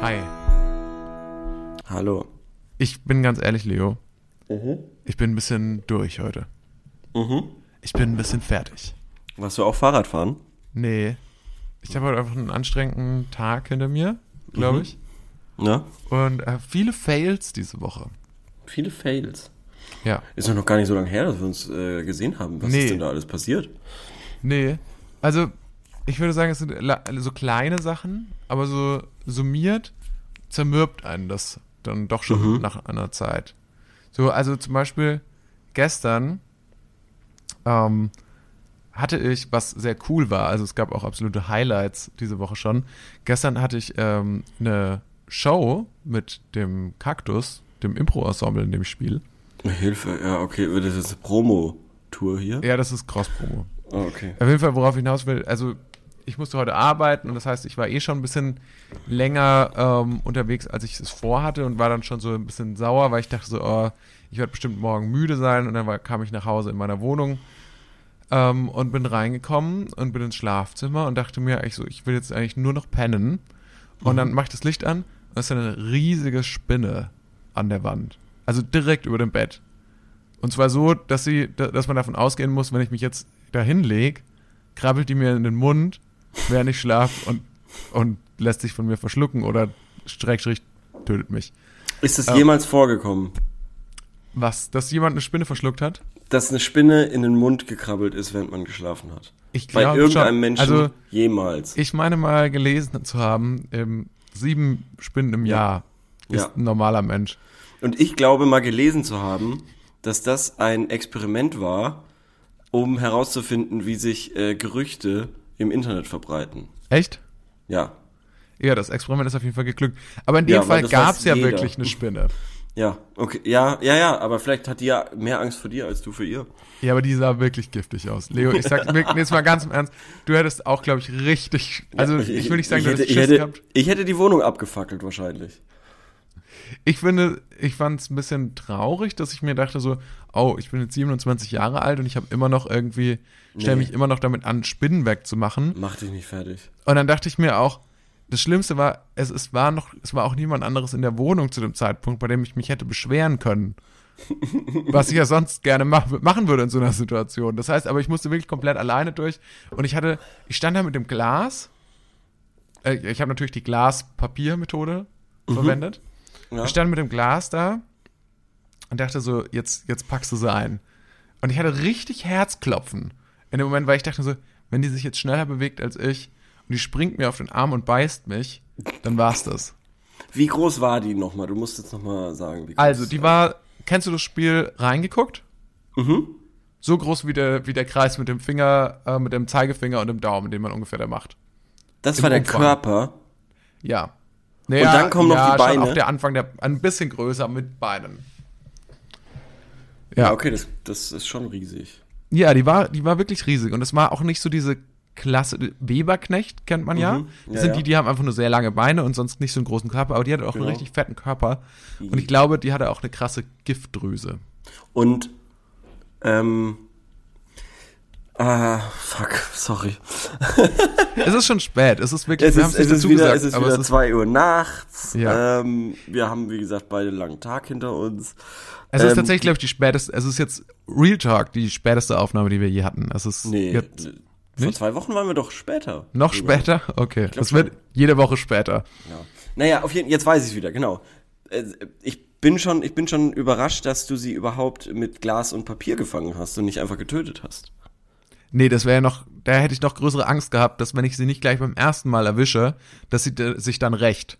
Hi. Hallo. Ich bin ganz ehrlich, Leo. Mhm. Ich bin ein bisschen durch heute. Mhm. Ich bin ein bisschen fertig. Warst du auch Fahrrad fahren? Nee. Ich habe heute einfach einen anstrengenden Tag hinter mir, glaube Mhm. ich. Ja. Und äh, viele Fails diese Woche. Viele Fails. Ja. Ist doch noch gar nicht so lange her, dass wir uns äh, gesehen haben. Was Nee. ist denn da alles passiert? Nee. Also, ich würde sagen, es sind so kleine Sachen, aber so summiert zermürbt einen das dann doch schon Mhm. nach einer Zeit. So, also zum Beispiel gestern ähm, hatte ich, was sehr cool war, also es gab auch absolute Highlights diese Woche schon. Gestern hatte ich ähm, eine Show mit dem Kaktus, dem Impro-Ensemble, in dem ich spiele. Hilfe, ja, okay. Das ist eine Promo-Tour hier. Ja, das ist Cross-Promo. Oh, okay. Auf jeden Fall, worauf ich hinaus will, also ich musste heute arbeiten und das heißt, ich war eh schon ein bisschen länger ähm, unterwegs, als ich es vorhatte und war dann schon so ein bisschen sauer, weil ich dachte so, oh, ich werde bestimmt morgen müde sein und dann war, kam ich nach Hause in meiner Wohnung ähm, und bin reingekommen und bin ins Schlafzimmer und dachte mir, ich so, ich will jetzt eigentlich nur noch pennen und dann mach ich das Licht an und es ist eine riesige Spinne an der Wand, also direkt über dem Bett. Und zwar so, dass sie, da- dass man davon ausgehen muss, wenn ich mich jetzt da hinlege, krabbelt die mir in den Mund, während ich schlafe und, und lässt sich von mir verschlucken oder Streckstrich tötet mich. Ist das Ähm. jemals vorgekommen, Was? Dass jemand eine Spinne verschluckt hat? dass eine Spinne in den Mund gekrabbelt ist, während man geschlafen hat? Ich Bei glaube irgendeinem schon. Menschen Also, jemals. ich meine mal gelesen zu haben, ähm, sieben Spinnen im Jahr ist Ja. ein normaler Mensch. Und ich glaube mal gelesen zu haben, dass das ein Experiment war, um herauszufinden, wie sich äh, Gerüchte im Internet verbreiten. Echt? Ja, Ja, das Experiment ist auf jeden Fall geglückt. Aber in dem Ja, Fall gab es ja jeder. wirklich eine Spinne. ja, okay, ja, ja, ja, aber vielleicht hat die ja mehr Angst vor dir als du für ihr. Ja, aber die sah wirklich giftig aus. Leo, ich sag wirklich, jetzt mal ganz im Ernst, du hättest auch, glaube ich, richtig, also ich, will nicht sagen, ich du hätte, hättest ich Schiss hätte, gehabt. ich hätte die Wohnung abgefackelt wahrscheinlich. Ich finde, ich fand es ein bisschen traurig, dass ich mir dachte so, oh, ich bin jetzt 27 Jahre alt und ich habe immer noch irgendwie, stelle Nee. mich immer noch damit an, Spinnen wegzumachen. Mach dich nicht fertig. Und dann dachte ich mir auch, das Schlimmste war, es, es war noch, es war auch niemand anderes in der Wohnung zu dem Zeitpunkt, bei dem ich mich hätte beschweren können. Was ich ja sonst gerne mach, machen würde in so einer Situation. Das heißt, aber ich musste wirklich komplett alleine durch und ich hatte, ich stand da mit dem Glas. Äh, ich habe natürlich die Glas-Papier-Methode verwendet. Ja. Ich stand mit dem Glas da und dachte so, jetzt, jetzt packst du sie ein. Und ich hatte richtig Herzklopfen in dem Moment, weil ich dachte so, wenn die sich jetzt schneller bewegt als ich und die springt mir auf den Arm und beißt mich, dann war's das. Wie groß war die nochmal? Du musst jetzt nochmal sagen, wie groß Also, die war, kennst du das Spiel reingeguckt? Mhm. So groß wie der, wie der Kreis mit dem Finger, äh, mit dem Zeigefinger und dem Daumen, den man ungefähr da macht. Das im war der Umfang. Körper. Ja. Dann kommen noch ja, die Beine? Schon auf der Anfang der, ein bisschen größer mit Beinen. Ja, Ja. okay, das, das ist schon riesig. Ja, die war, die war wirklich riesig. Und es war auch nicht so diese Klasse. Weberknecht kennt man ja. Mhm. Das Ja, sind ja. die, die haben einfach nur sehr lange Beine und sonst nicht so einen großen Körper. Aber die hatte auch Genau. einen richtig fetten Körper. Und ich glaube, die hatte auch eine krasse Giftdrüse. Und, ähm, ah, fuck, sorry. es ist schon spät. Es ist wirklich, Es wir ist, es ist wieder, gesagt, es ist wieder es ist, zwei Uhr nachts. Ja. Ähm, wir haben, wie gesagt, beide einen langen Tag hinter uns. es ist ähm, tatsächlich, glaube ich, die späteste, es ist jetzt Real Talk, die späteste Aufnahme, die wir je hatten. Es ist Nee, jetzt vor nicht? zwei Wochen waren wir doch später. noch drüber. später. Okay, das schon. wird jede Woche später. Ja. Naja, auf jeden jetzt weiß ich wieder, genau. Äh, Ich bin schon, ich bin schon überrascht, dass du sie überhaupt mit Glas und Papier gefangen hast und nicht einfach getötet hast. Nee, das wäre ja noch, da hätte ich noch größere Angst gehabt, dass wenn ich sie nicht gleich beim ersten Mal erwische, dass sie äh, sich dann rächt.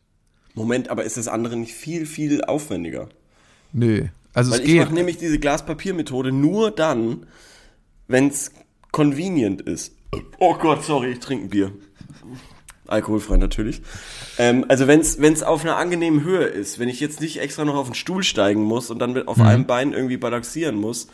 Moment, aber ist das andere nicht viel, viel aufwendiger? Nö. Also Weil es ich mache nämlich diese Glas-Papier-Methode nur dann, wenn es convenient ist. Oh Gott, sorry, ich trinke ein Bier. Alkoholfrei natürlich. Ähm, also wenn es auf einer angenehmen Höhe ist, wenn ich jetzt nicht extra noch auf den Stuhl steigen muss und dann mit, auf einem Bein irgendwie balancieren muss,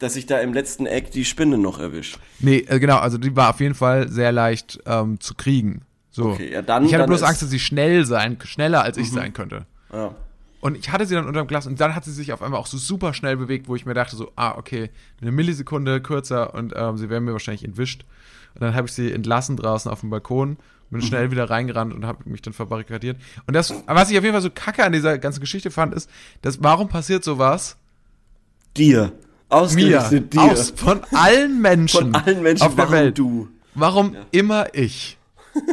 dass ich da im letzten Eck die Spinne noch erwische. Nee, äh, genau, also die war auf jeden Fall sehr leicht ähm, zu kriegen. So. Okay, ja, dann- ich hatte dann bloß Angst, dass sie schnell sein, schneller als ich sein könnte. Ja. Und ich hatte sie dann unterm Glas und dann hat sie sich auf einmal auch so super schnell bewegt, wo ich mir dachte so, ah, okay, eine Millisekunde kürzer und ähm, sie wäre mir wahrscheinlich entwischt. Und dann habe ich sie entlassen draußen auf dem Balkon, bin schnell wieder reingerannt und habe mich dann verbarrikadiert. Und das, was ich auf jeden Fall so kacke an dieser ganzen Geschichte fand, ist, dass warum passiert sowas Dir. Mir, Ausgerechnet dir. aus, von allen Menschen, Von allen Menschen, auf der warum Welt. du? Warum immer ich?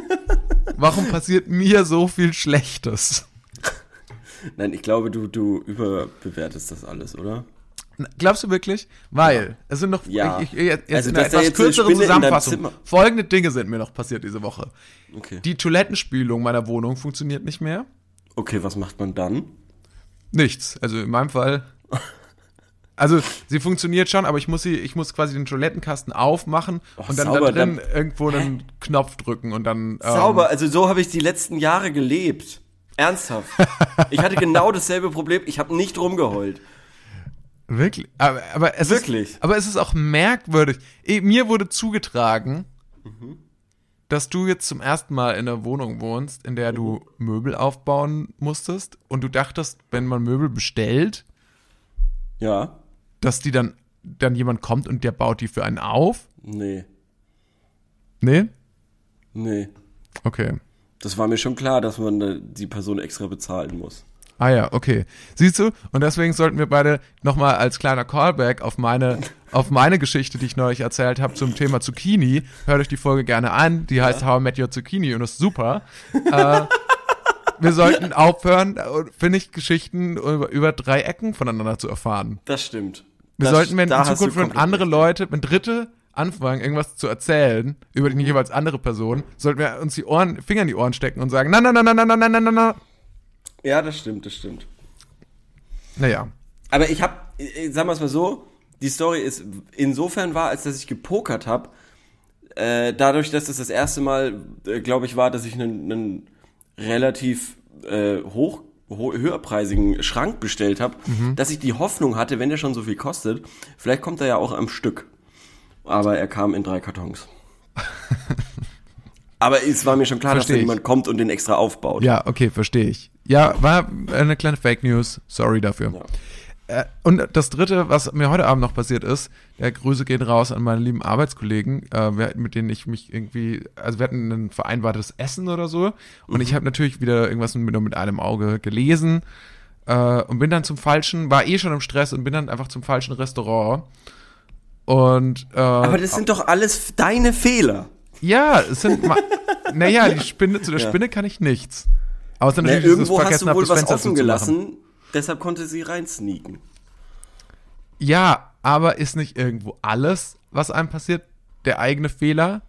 Warum passiert mir so viel Schlechtes? Nein, ich glaube, du, du überbewertest das alles, oder? Glaubst du wirklich? Weil, es sind noch, Ja. ich, ich, jetzt Also, in einer etwas kürzeren Zusammenfassung. Folgende Dinge sind mir noch passiert diese Woche. Okay. Die Toilettenspülung meiner Wohnung funktioniert nicht mehr. Okay, was macht man dann? Nichts. Also in meinem Fall. Also sie funktioniert schon, aber ich muss sie, ich muss quasi den Toilettenkasten aufmachen und dann sauber, da drin dann- irgendwo einen Knopf drücken und dann. ähm, Sauber, also so habe ich die letzten Jahre gelebt. Ernsthaft. ich hatte genau dasselbe Problem. Ich habe nicht rumgeheult. Wirklich? Aber, aber es Wirklich? Ist, aber es ist auch merkwürdig. Eh, Mir wurde zugetragen, dass du jetzt zum ersten Mal in einer Wohnung wohnst, in der du Möbel aufbauen musstest und du dachtest, wenn man Möbel bestellt, Ja? Dass die dann, dann jemand kommt und der baut die für einen auf? Nee. Nee? Nee. Okay. Das war mir schon klar, dass man da die Person extra bezahlen muss. Ah ja, okay. Siehst du? Und deswegen sollten wir beide nochmal als kleiner Callback auf meine, auf meine Geschichte, die ich neulich erzählt habe zum Thema Zucchini, hört euch die Folge gerne an. Die heißt How I Met Your Zucchini und ist super. äh, wir sollten aufhören, äh, finde ich, Geschichten über, über drei Ecken voneinander zu erfahren. Das stimmt. Wir das, sollten, wenn in Zukunft, wenn andere recht. Leute, wenn Dritte anfangen, irgendwas zu erzählen über die jeweils andere Person, sollten wir uns die Ohren, Finger in die Ohren stecken und sagen, na, na, na, na, na, na, na, na, na. Ja, das stimmt, das stimmt. Naja. Aber ich habe, sagen wir es mal so, die Story ist insofern wahr, als dass ich gepokert habe. Äh, dadurch, dass das das erste Mal, äh, glaube ich, war, dass ich einen, relativ äh, hoch, ho höherpreisigen Schrank bestellt habe, dass ich die Hoffnung hatte, wenn der schon so viel kostet, vielleicht kommt er ja auch am Stück. Aber er kam in drei Kartons. Aber es war mir schon klar, Versteh dass da jemand kommt und den extra aufbaut. Ja, okay, verstehe ich. Ja, war eine kleine Fake News. Sorry dafür. Äh, und das dritte, was mir heute Abend noch passiert ist, der Grüße gehen raus an meine lieben Arbeitskollegen, äh, mit denen ich mich irgendwie, also wir hatten ein vereinbartes Essen oder so und ich habe natürlich wieder irgendwas mit, nur mit einem Auge gelesen äh, und bin dann zum falschen, war eh schon im Stress und bin dann einfach zum falschen Restaurant. Und äh, Aber das sind doch alles deine Fehler. ja, es sind, naja, die Spinne, zu der Spinne kann ich nichts. Außer Na, natürlich, ich irgendwo hast du wohl was offen gelassen, deshalb konnte sie reinsneaken. Ja, aber ist nicht irgendwo alles, was einem passiert, der eigene Fehler?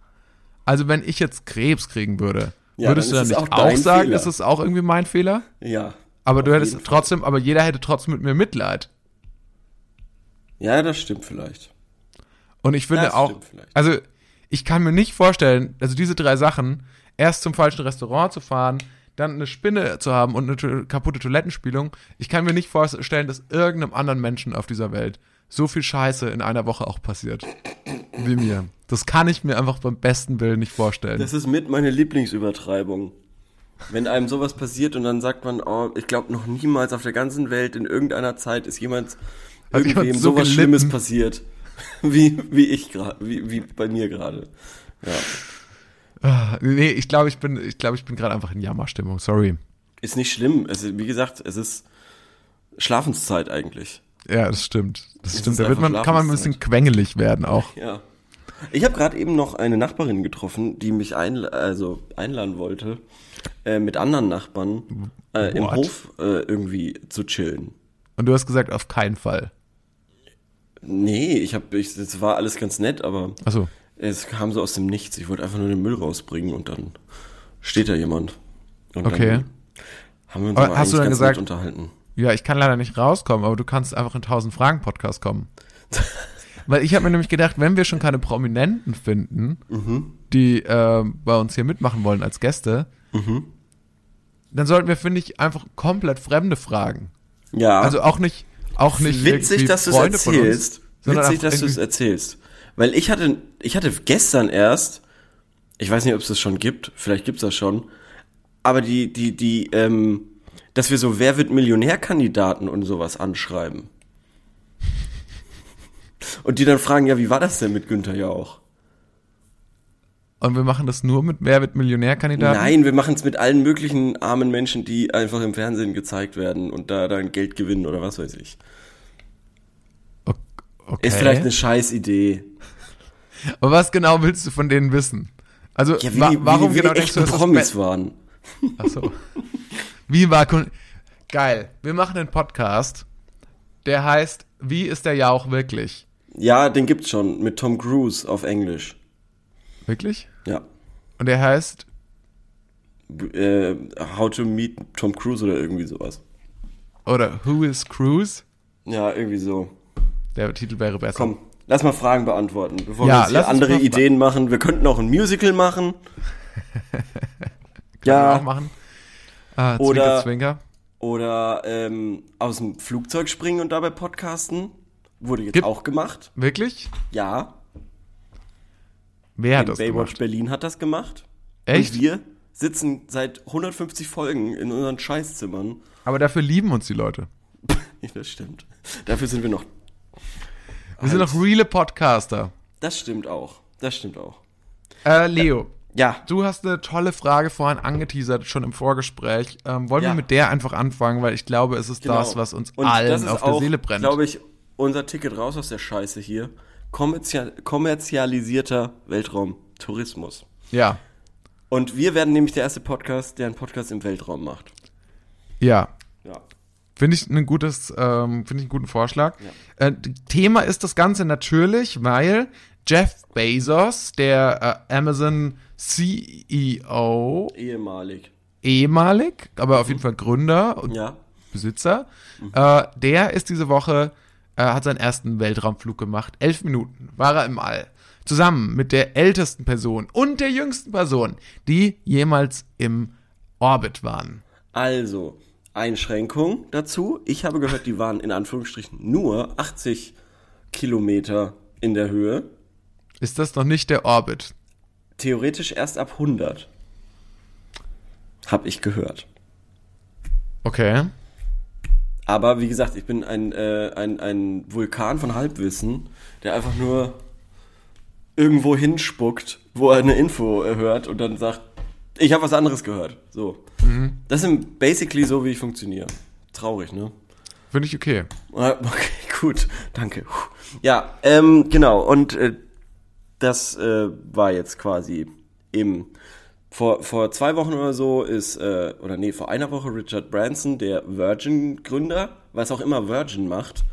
Also wenn ich jetzt Krebs kriegen würde, Ja, würdest du dann dann ist nicht auch auch sagen, Fehler. ist es auch irgendwie mein Fehler? Ja. Aber du hättest trotzdem, aber jeder hätte trotzdem mit mir Mitleid. Ja, das stimmt vielleicht. Und ich finde Das auch, also ich kann mir nicht vorstellen, also diese drei Sachen, erst zum falschen Restaurant zu fahren, dann eine Spinne zu haben und eine kaputte Toilettenspülung, ich kann mir nicht vorstellen, dass irgendeinem anderen Menschen auf dieser Welt so viel Scheiße in einer Woche auch passiert. Wie mir. Das kann ich mir einfach beim besten Willen nicht vorstellen. Das ist mit meine Lieblingsübertreibung. Wenn einem sowas passiert und dann sagt man, oh, ich glaube noch niemals auf der ganzen Welt in irgendeiner Zeit ist jemand Hat irgendwem so sowas gelitten? Schlimmes passiert. Wie, wie ich gerade, wie, wie bei mir gerade. Ja. Ah, nee, ich glaube, ich bin, ich glaube, ich bin gerade einfach in Jammerstimmung. Sorry. Ist nicht schlimm. Es, ist- wie gesagt, es ist Schlafenszeit eigentlich. Ja, das stimmt. Das Es stimmt. Da wird man, kann man ein bisschen quengelig werden auch. Ja. Ich habe gerade eben noch eine Nachbarin getroffen, die mich ein, also einladen wollte, äh, mit anderen Nachbarn äh, im? Hof äh, irgendwie zu chillen. Und du hast gesagt, auf keinen Fall. Nee, ich habe, das war alles ganz nett, aber Achso. Es kam so aus dem Nichts. Ich wollte einfach nur den Müll rausbringen und dann steht da jemand. Und Okay. Dann haben wir uns Aber aber hast du dann ganz gesagt- nett unterhalten. Ja, ich kann leider nicht rauskommen, aber du kannst einfach in 1000 Fragen Podcast kommen. Weil ich habe mir nämlich gedacht, wenn wir schon keine Prominenten finden, die äh, bei uns hier mitmachen wollen als Gäste, Mhm. dann sollten wir, finde ich, einfach komplett Fremde fragen. Ja. Also auch nicht, auch nicht Witzig, dass du es uns, erzählst. sondern Witzig, dass du es erzählst. Weil ich hatte, ich hatte gestern erst, ich weiß nicht, ob es das schon gibt, vielleicht gibt's das schon, aber die, die, die, ähm, dass wir so Wer wird Millionärkandidaten und sowas anschreiben. Und die dann fragen, ja, wie war das denn mit Günther Jauch? Und wir machen das nur mit Wer wird Millionärkandidaten? Nein, wir machen es mit allen möglichen armen Menschen, die einfach im Fernsehen gezeigt werden und da dann Geld gewinnen oder was weiß ich. Okay. Ist vielleicht eine scheiß Idee. Aber was genau willst du von denen wissen? Also, Ja, wie, wa wie, warum die- wie genau die denkst du, echten dass Promis das waren. Ach so. Wie war Kun Geil. Wir machen einen Podcast, der heißt Wie ist der Jauch wirklich? Ja, den gibt's schon mit Tom Cruise auf Englisch. Wirklich? Ja. Und der heißt Äh, How to Meet Tom Cruise oder irgendwie sowas. oder Who is Cruise? Ja, irgendwie so. Der Titel wäre besser. Komm, lass mal Fragen beantworten, bevor Ja, wir jetzt hier uns andere Ideen machen. Wir könnten auch ein Musical machen. Können wir auch ja, machen. Ah, Oder- Zwinker, Zwinker. oder ähm, aus dem Flugzeug springen und dabei podcasten. Wurde jetzt Gibt- auch gemacht. Wirklich? Ja, Wer hat in das Baywatch gemacht? Berlin hat das gemacht. Echt? Und wir sitzen seit 150 Folgen in unseren Scheißzimmern. Aber dafür lieben uns die Leute. Ja, das stimmt. Dafür sind wir noch. Wir sind doch reale Podcaster. Das stimmt auch. Das stimmt auch. Äh, Leo, Ja, du hast eine tolle Frage vorhin angeteasert, schon im Vorgespräch. Ähm, wollen Ja. wir mit der einfach anfangen, weil ich glaube, es ist das, was uns Genau. Und allen das ist auf auch, der Seele brennt. glaube ich, unser Ticket raus aus der Scheiße hier. Kommerzial kommerzialisierter Weltraumtourismus. ja, Und wir werden nämlich der erste Podcast, der einen Podcast im Weltraum macht. ja. Ja. Finde ich ein gutes, ähm, finde ich einen guten Vorschlag. Äh, d- Thema ist das Ganze natürlich, weil Jeff Bezos, der äh, Amazon CEO, Ehemalig. ehemalig, aber auf jeden Fall Gründer und Ja. Besitzer, äh, der ist diese Woche, äh, hat seinen ersten Weltraumflug gemacht. Elf Minuten war er im All. Zusammen mit der ältesten Person und der jüngsten Person, die jemals im Orbit waren. Also, Einschränkung dazu. Ich habe gehört, die waren in Anführungsstrichen nur 80 Kilometer in der Höhe. Ist das noch nicht der Orbit? Theoretisch erst ab 100. Hab ich gehört. Okay. Aber wie gesagt, ich bin ein, äh, ein, ein Vulkan von Halbwissen, der einfach nur irgendwo hinspuckt, wo er eine Info äh, hört und dann sagt, ich habe was anderes gehört. So. Das ist basically so, wie ich funktioniere. Traurig, ne? Finde ich okay. Ah, Okay, gut, danke. Ja, ähm, genau, und äh, das äh, war jetzt quasi eben vor, vor zwei Wochen oder so ist, äh, oder nee, vor einer Woche Richard Branson, der Virgin-Gründer, was auch immer Virgin macht,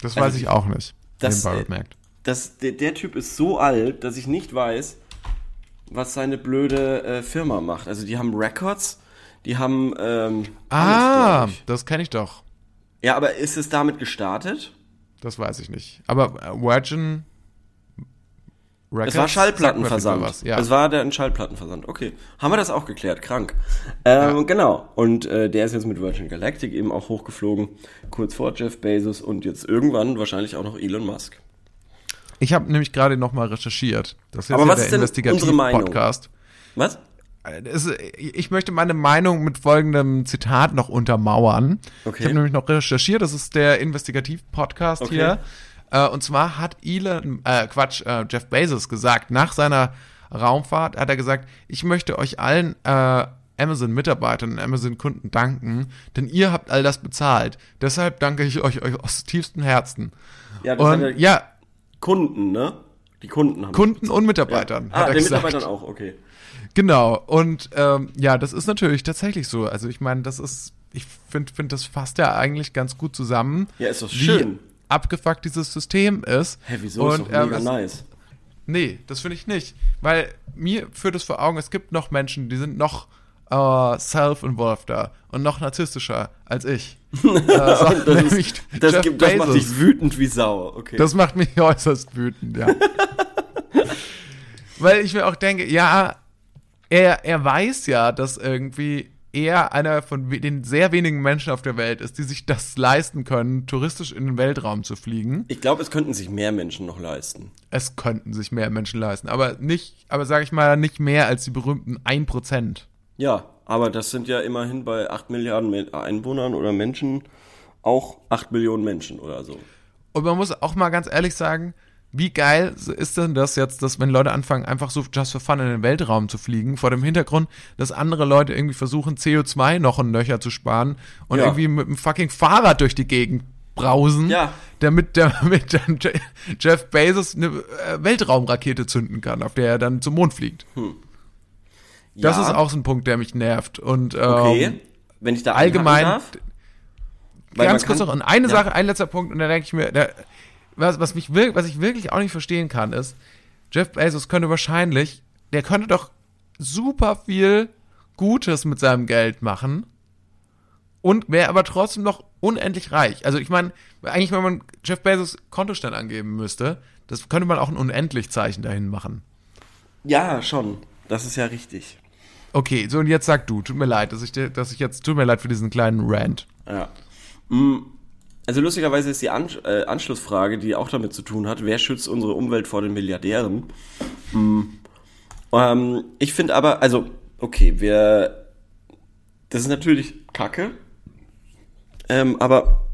Das Also weiß ich auch nicht. das, nebenbei äh, das, der, der Typ ist so alt, dass ich nicht weiß, was seine blöde äh, Firma macht. Also die haben Records, die haben ähm, Ah, alles, das kenne ich doch. Ja, aber ist es damit gestartet? Das weiß ich nicht. Aber äh, Virgin Records Es war Schallplattenversand. Ja. Es war der ein Schallplattenversand. Okay. Haben wir das auch geklärt? Krank. Ähm, Genau. Und äh, der ist jetzt mit Virgin Galactic eben auch hochgeflogen. Kurz vor Jeff Bezos und jetzt irgendwann wahrscheinlich auch noch Elon Musk. Ich habe nämlich gerade noch mal recherchiert. Das ist Aber ja was der ist denn unsere Meinung? Investigativ-Podcast. Was? Es- Ich möchte meine Meinung mit folgendem Zitat noch untermauern. Okay. Ich habe nämlich noch recherchiert, das ist der Investigativ-Podcast Okay. hier. Äh, und zwar hat Elon, äh, Quatsch, äh, Jeff Bezos gesagt, nach seiner Raumfahrt hat er gesagt, ich möchte euch allen äh, Amazon-Mitarbeitern und Amazon-Kunden danken, denn ihr habt all das bezahlt. Deshalb danke ich euch, euch aus tiefstem Herzen. Ja, das Und ja, Kunden, ne? Die Kunden haben Kunden und Mitarbeitern, Ah, hat er den gesagt. Mitarbeitern auch, okay. Genau, und ähm, ja, das ist natürlich tatsächlich so. Also ich meine, das ist, ich finde, find, das fasst ja eigentlich ganz gut zusammen. Ja, ist doch Wie schön. abgefuckt dieses System ist. Hä, wieso? ist Und, doch ähm, mega es- nice. Nee, das finde ich nicht. Weil mir führt es vor Augen, es gibt noch Menschen, die sind noch äh, self-involveder und noch narzisstischer als ich. äh, Das, ist, das, gibt, das macht dich wütend wie Sau, okay. Das macht mich äußerst wütend, ja. weil ich mir auch denke, ja, er, er weiß ja, dass irgendwie er einer von den sehr wenigen Menschen auf der Welt ist, die sich das leisten können, touristisch in den Weltraum zu fliegen. Ich glaube, es könnten sich mehr Menschen noch leisten. Es könnten sich mehr Menschen leisten, aber nicht, aber sage ich mal, nicht mehr als die berühmten 1%. Ja, aber das sind ja immerhin bei 8 Milliarden Me- Einwohnern oder Menschen auch 8 Millionen Menschen oder so. Und man muss auch mal ganz ehrlich sagen, wie geil ist denn das jetzt, dass wenn Leute anfangen, einfach so just for fun in den Weltraum zu fliegen, vor dem Hintergrund, dass andere Leute irgendwie versuchen, CO2 noch und nöcher zu sparen und Ja. irgendwie mit einem fucking Fahrrad durch die Gegend brausen, Ja. damit, damit dann Je- Jeff Bezos eine äh, Weltraumrakete zünden kann, auf der er dann zum Mond fliegt. Das Ja, ist auch so ein Punkt, der mich nervt. Und ähm, okay. Wenn ich da allgemein, darf, ganz kurz kann- noch, und eine Ja. Sache, ein letzter Punkt, und da denke ich mir, da, was, was, mich was ich wirklich auch nicht verstehen kann, ist, Jeff Bezos könnte wahrscheinlich, der könnte doch super viel Gutes mit seinem Geld machen und wäre aber trotzdem noch unendlich reich. Also ich meine, eigentlich, wenn man Jeff Bezos Kontostand angeben müsste, das könnte man auch ein Unendlich-Zeichen dahin machen. Ja, schon. Das ist ja richtig. Okay, so und jetzt sag du, tut mir leid, dass ich, dir- dass ich jetzt, tut mir leid für diesen kleinen Rant. Ja. Mm, Also lustigerweise ist die An äh, Anschlussfrage, die auch damit zu tun hat, wer schützt unsere Umwelt vor den Milliardären? Mm. Ähm, ich finde aber, also, okay, wir, das ist natürlich Kacke, ähm, aber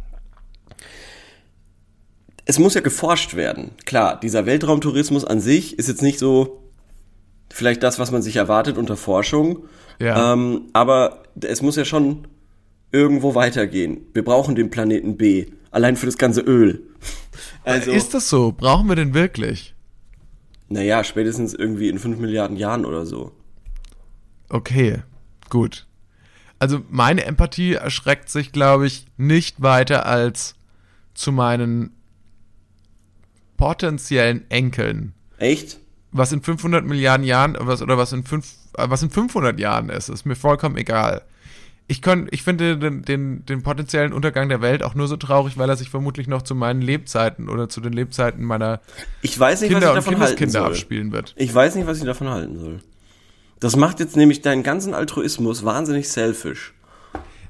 es muss ja geforscht werden. Klar, dieser Weltraumtourismus an sich ist jetzt nicht so vielleicht das, was man sich erwartet unter Forschung. Ja. Ähm, aber es muss ja schon irgendwo weitergehen. Wir brauchen den Planeten B. Allein für das ganze Öl. Also, Ist das so? Brauchen wir den wirklich? naja, spätestens irgendwie in 5 Milliarden Jahren oder so. Okay, gut. Also meine Empathie erschreckt sich, glaube ich, nicht weiter als zu meinen potenziellen Enkeln. Echt? Was in 500 Milliarden Jahren was, oder was in, fünf, äh, was in 500 Jahren ist, ist mir vollkommen egal. Ich, kann, ich finde den, den, den potenziellen Untergang der Welt auch nur so traurig, weil er sich vermutlich noch zu meinen Lebzeiten oder zu den Lebzeiten meiner Ich weiß nicht, Kinder was und ich davon halten Kindeskinder soll. abspielen wird. Ich weiß nicht, was ich davon halten soll. Das macht jetzt nämlich deinen ganzen Altruismus wahnsinnig selfish.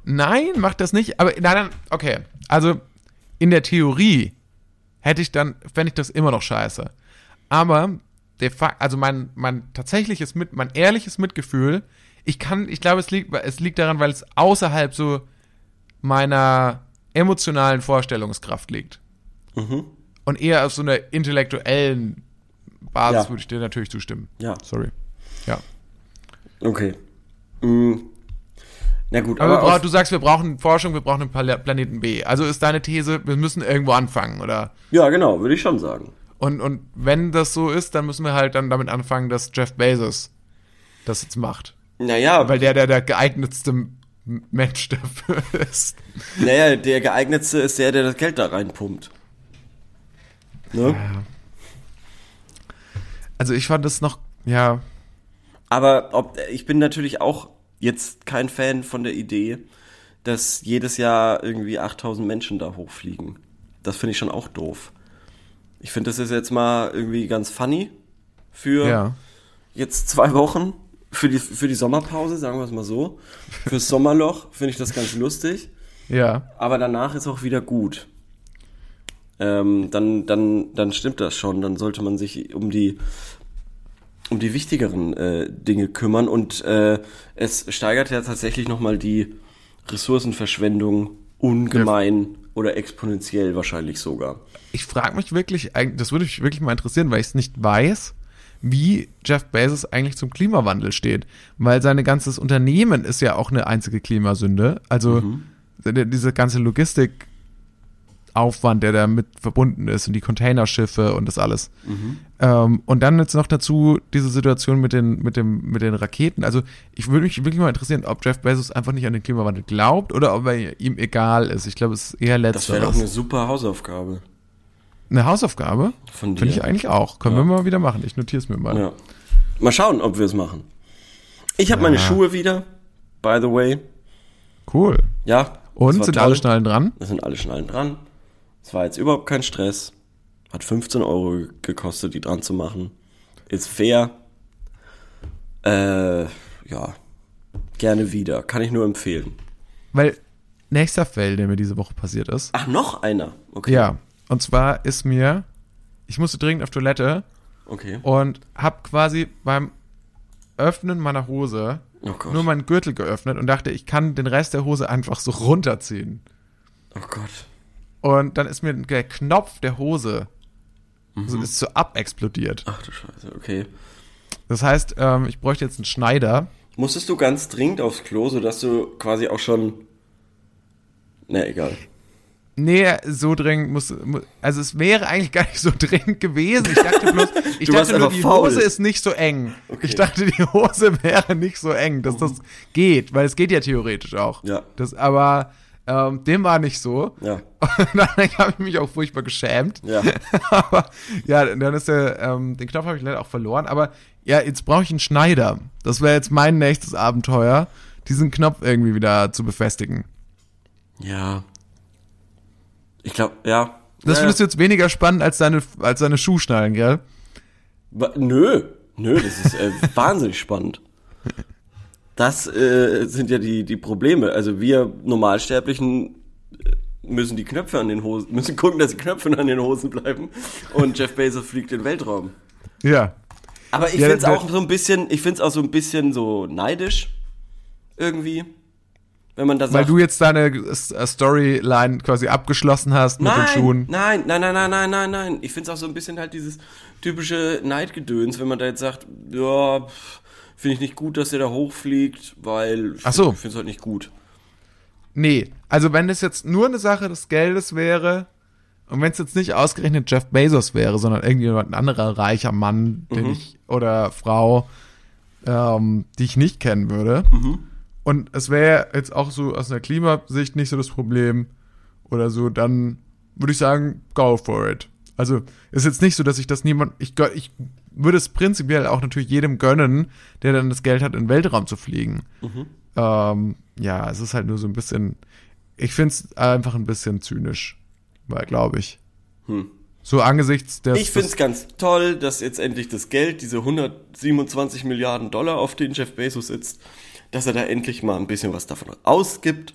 Nein, macht das nicht. Aber nein, nein, okay. Also in der Theorie hätte ich dann, fände ich das immer noch scheiße. Aber der Fakt, also mein, mein tatsächliches Mit, mein ehrliches Mitgefühl, ich kann, ich glaube, es liegt, es liegt daran, weil es außerhalb so meiner emotionalen Vorstellungskraft liegt. Und eher auf so einer intellektuellen Basis Ja. würde ich dir natürlich zustimmen. Ja. Sorry. Ja. Okay. Mm. Na gut, Aber, aber, brauch, du sagst, wir brauchen Forschung, wir brauchen einen Pla- Planeten B. Also ist deine These, wir müssen irgendwo anfangen, oder? ja, genau, würde ich schon sagen. Und, und wenn das so ist, dann müssen wir halt dann damit anfangen, dass Jeff Bezos das jetzt macht. Naja, Weil der der, der geeignetste Mensch dafür ist. naja, der geeignetste ist der, der das Geld da reinpumpt. Ne? Also ich fand das noch, ja, Aber ob, ich bin natürlich auch jetzt kein Fan von der Idee, dass jedes Jahr irgendwie 8000 Menschen da hochfliegen. Das finde ich schon auch doof. Ich finde, das ist jetzt mal irgendwie ganz funny für ja. jetzt zwei Wochen. Für die, für die Sommerpause, sagen wir es mal so. Fürs Sommerloch finde ich das ganz lustig. Ja. Aber danach ist auch wieder gut. Ähm, dann, dann, dann stimmt das schon. Dann sollte man sich um die, um die wichtigeren äh, Dinge kümmern. Und äh, es steigert ja tatsächlich nochmal die Ressourcenverschwendung ungemein oder exponentiell wahrscheinlich sogar. Ich frage mich wirklich, das würde mich wirklich mal interessieren, weil ich es nicht weiß, wie Jeff Bezos eigentlich zum Klimawandel steht. Weil sein ganzes Unternehmen ist ja auch eine einzige Klimasünde. Also der- diese ganze Logistikaufwand, der da mit verbunden ist und die Containerschiffe und das alles. Ähm, und dann jetzt noch dazu diese Situation mit den, mit dem, mit den Raketen. Also ich würde mich wirklich mal interessieren, ob Jeff Bezos einfach nicht an den Klimawandel glaubt oder ob er ihm egal ist. Ich glaube, es ist eher Das wäre doch letzteres. eine super Hausaufgabe Eine Hausaufgabe? von dir. Finde ich eigentlich auch. Können Ja. wir mal wieder machen. Ich notiere es mir mal. Ja. Mal schauen, ob wir es machen. Ich habe meine Schuhe wieder, by the way. Cool. Ja. Und sind toll. alle Schnallen dran? Es sind alle Schnallen dran. Es war jetzt überhaupt kein Stress. Hat 15 Euro gekostet, die dran zu machen. Ist fair. Äh, ja, gerne wieder. Kann ich nur empfehlen. Weil nächster Fail, der mir diese Woche passiert ist. Ach, noch einer. Okay. Ja. Und zwar ist mir, ich musste dringend auf Toilette Okay. und hab quasi beim Öffnen meiner Hose Oh nur meinen Gürtel geöffnet und dachte, ich kann den Rest der Hose einfach so runterziehen. Oh Gott. Und dann ist mir der Knopf der Hose so, ist so abexplodiert. Ach du Scheiße, okay. Das heißt, ähm, ich bräuchte jetzt einen Schneider. Musstest du ganz dringend aufs Klo, sodass du quasi auch schon. Na, egal. Nee, so dringend muss, mu- also es wäre eigentlich gar nicht so dringend gewesen. Ich dachte bloß, ich dachte nur, die faul. Hose ist nicht so eng. Okay. Ich dachte, die Hose wäre nicht so eng, dass das geht, weil es geht ja theoretisch auch. Ja. Das, aber ähm, dem war nicht so. Ja. Und dann habe ich mich auch furchtbar geschämt. Ja. aber ja, dann ist der, ähm, den Knopf habe ich leider auch verloren. Aber ja, jetzt brauche ich einen Schneider. Das wäre jetzt mein nächstes Abenteuer, diesen Knopf irgendwie wieder zu befestigen. Ja. Ich glaube, ja. Das findest du jetzt weniger spannend als deine, als deine Schuhschnallen, gell? Nö, nö, das ist äh, wahnsinnig spannend. Das äh, sind ja die, die Probleme. Also wir Normalsterblichen äh, müssen die Knöpfe an den Hosen, müssen gucken, dass die Knöpfe an den Hosen bleiben und Jeff Bezos fliegt in den Weltraum. Ja. Aber ich Ja, find's der- auch so ein bisschen, ich find's auch so ein bisschen so neidisch irgendwie, wenn man da Weil sagt, du jetzt deine äh, Storyline quasi abgeschlossen hast mit den Schuhen. nein, nein, nein, nein, nein, nein, nein. Ich find's auch so ein bisschen halt dieses typische Neidgedöns, wenn man da jetzt sagt, ja, pff, finde ich nicht gut, dass der da hochfliegt, weil ich so. find- ich find's halt nicht gut. Nee, also wenn das jetzt nur eine Sache des Geldes wäre und wenn es jetzt nicht ausgerechnet Jeff Bezos wäre, sondern irgendjemand ein anderer reicher Mann, den ich oder Frau, ähm, die ich nicht kennen würde. Und es wäre jetzt auch so aus einer Klimasicht nicht so das Problem oder so, dann würde ich sagen, go for it. Also ist jetzt nicht so, dass ich das niemand, ich, ich würde es prinzipiell auch natürlich jedem gönnen, der dann das Geld hat, in den Weltraum zu fliegen. Ähm, ja, es ist halt nur so ein bisschen, ich finde es einfach ein bisschen zynisch, glaube ich. So angesichts des, Ich find's ganz toll, dass jetzt endlich das Geld, diese 127 Milliarden Dollar, auf denen Jeff Bezos sitzt, dass er da endlich mal ein bisschen was davon ausgibt.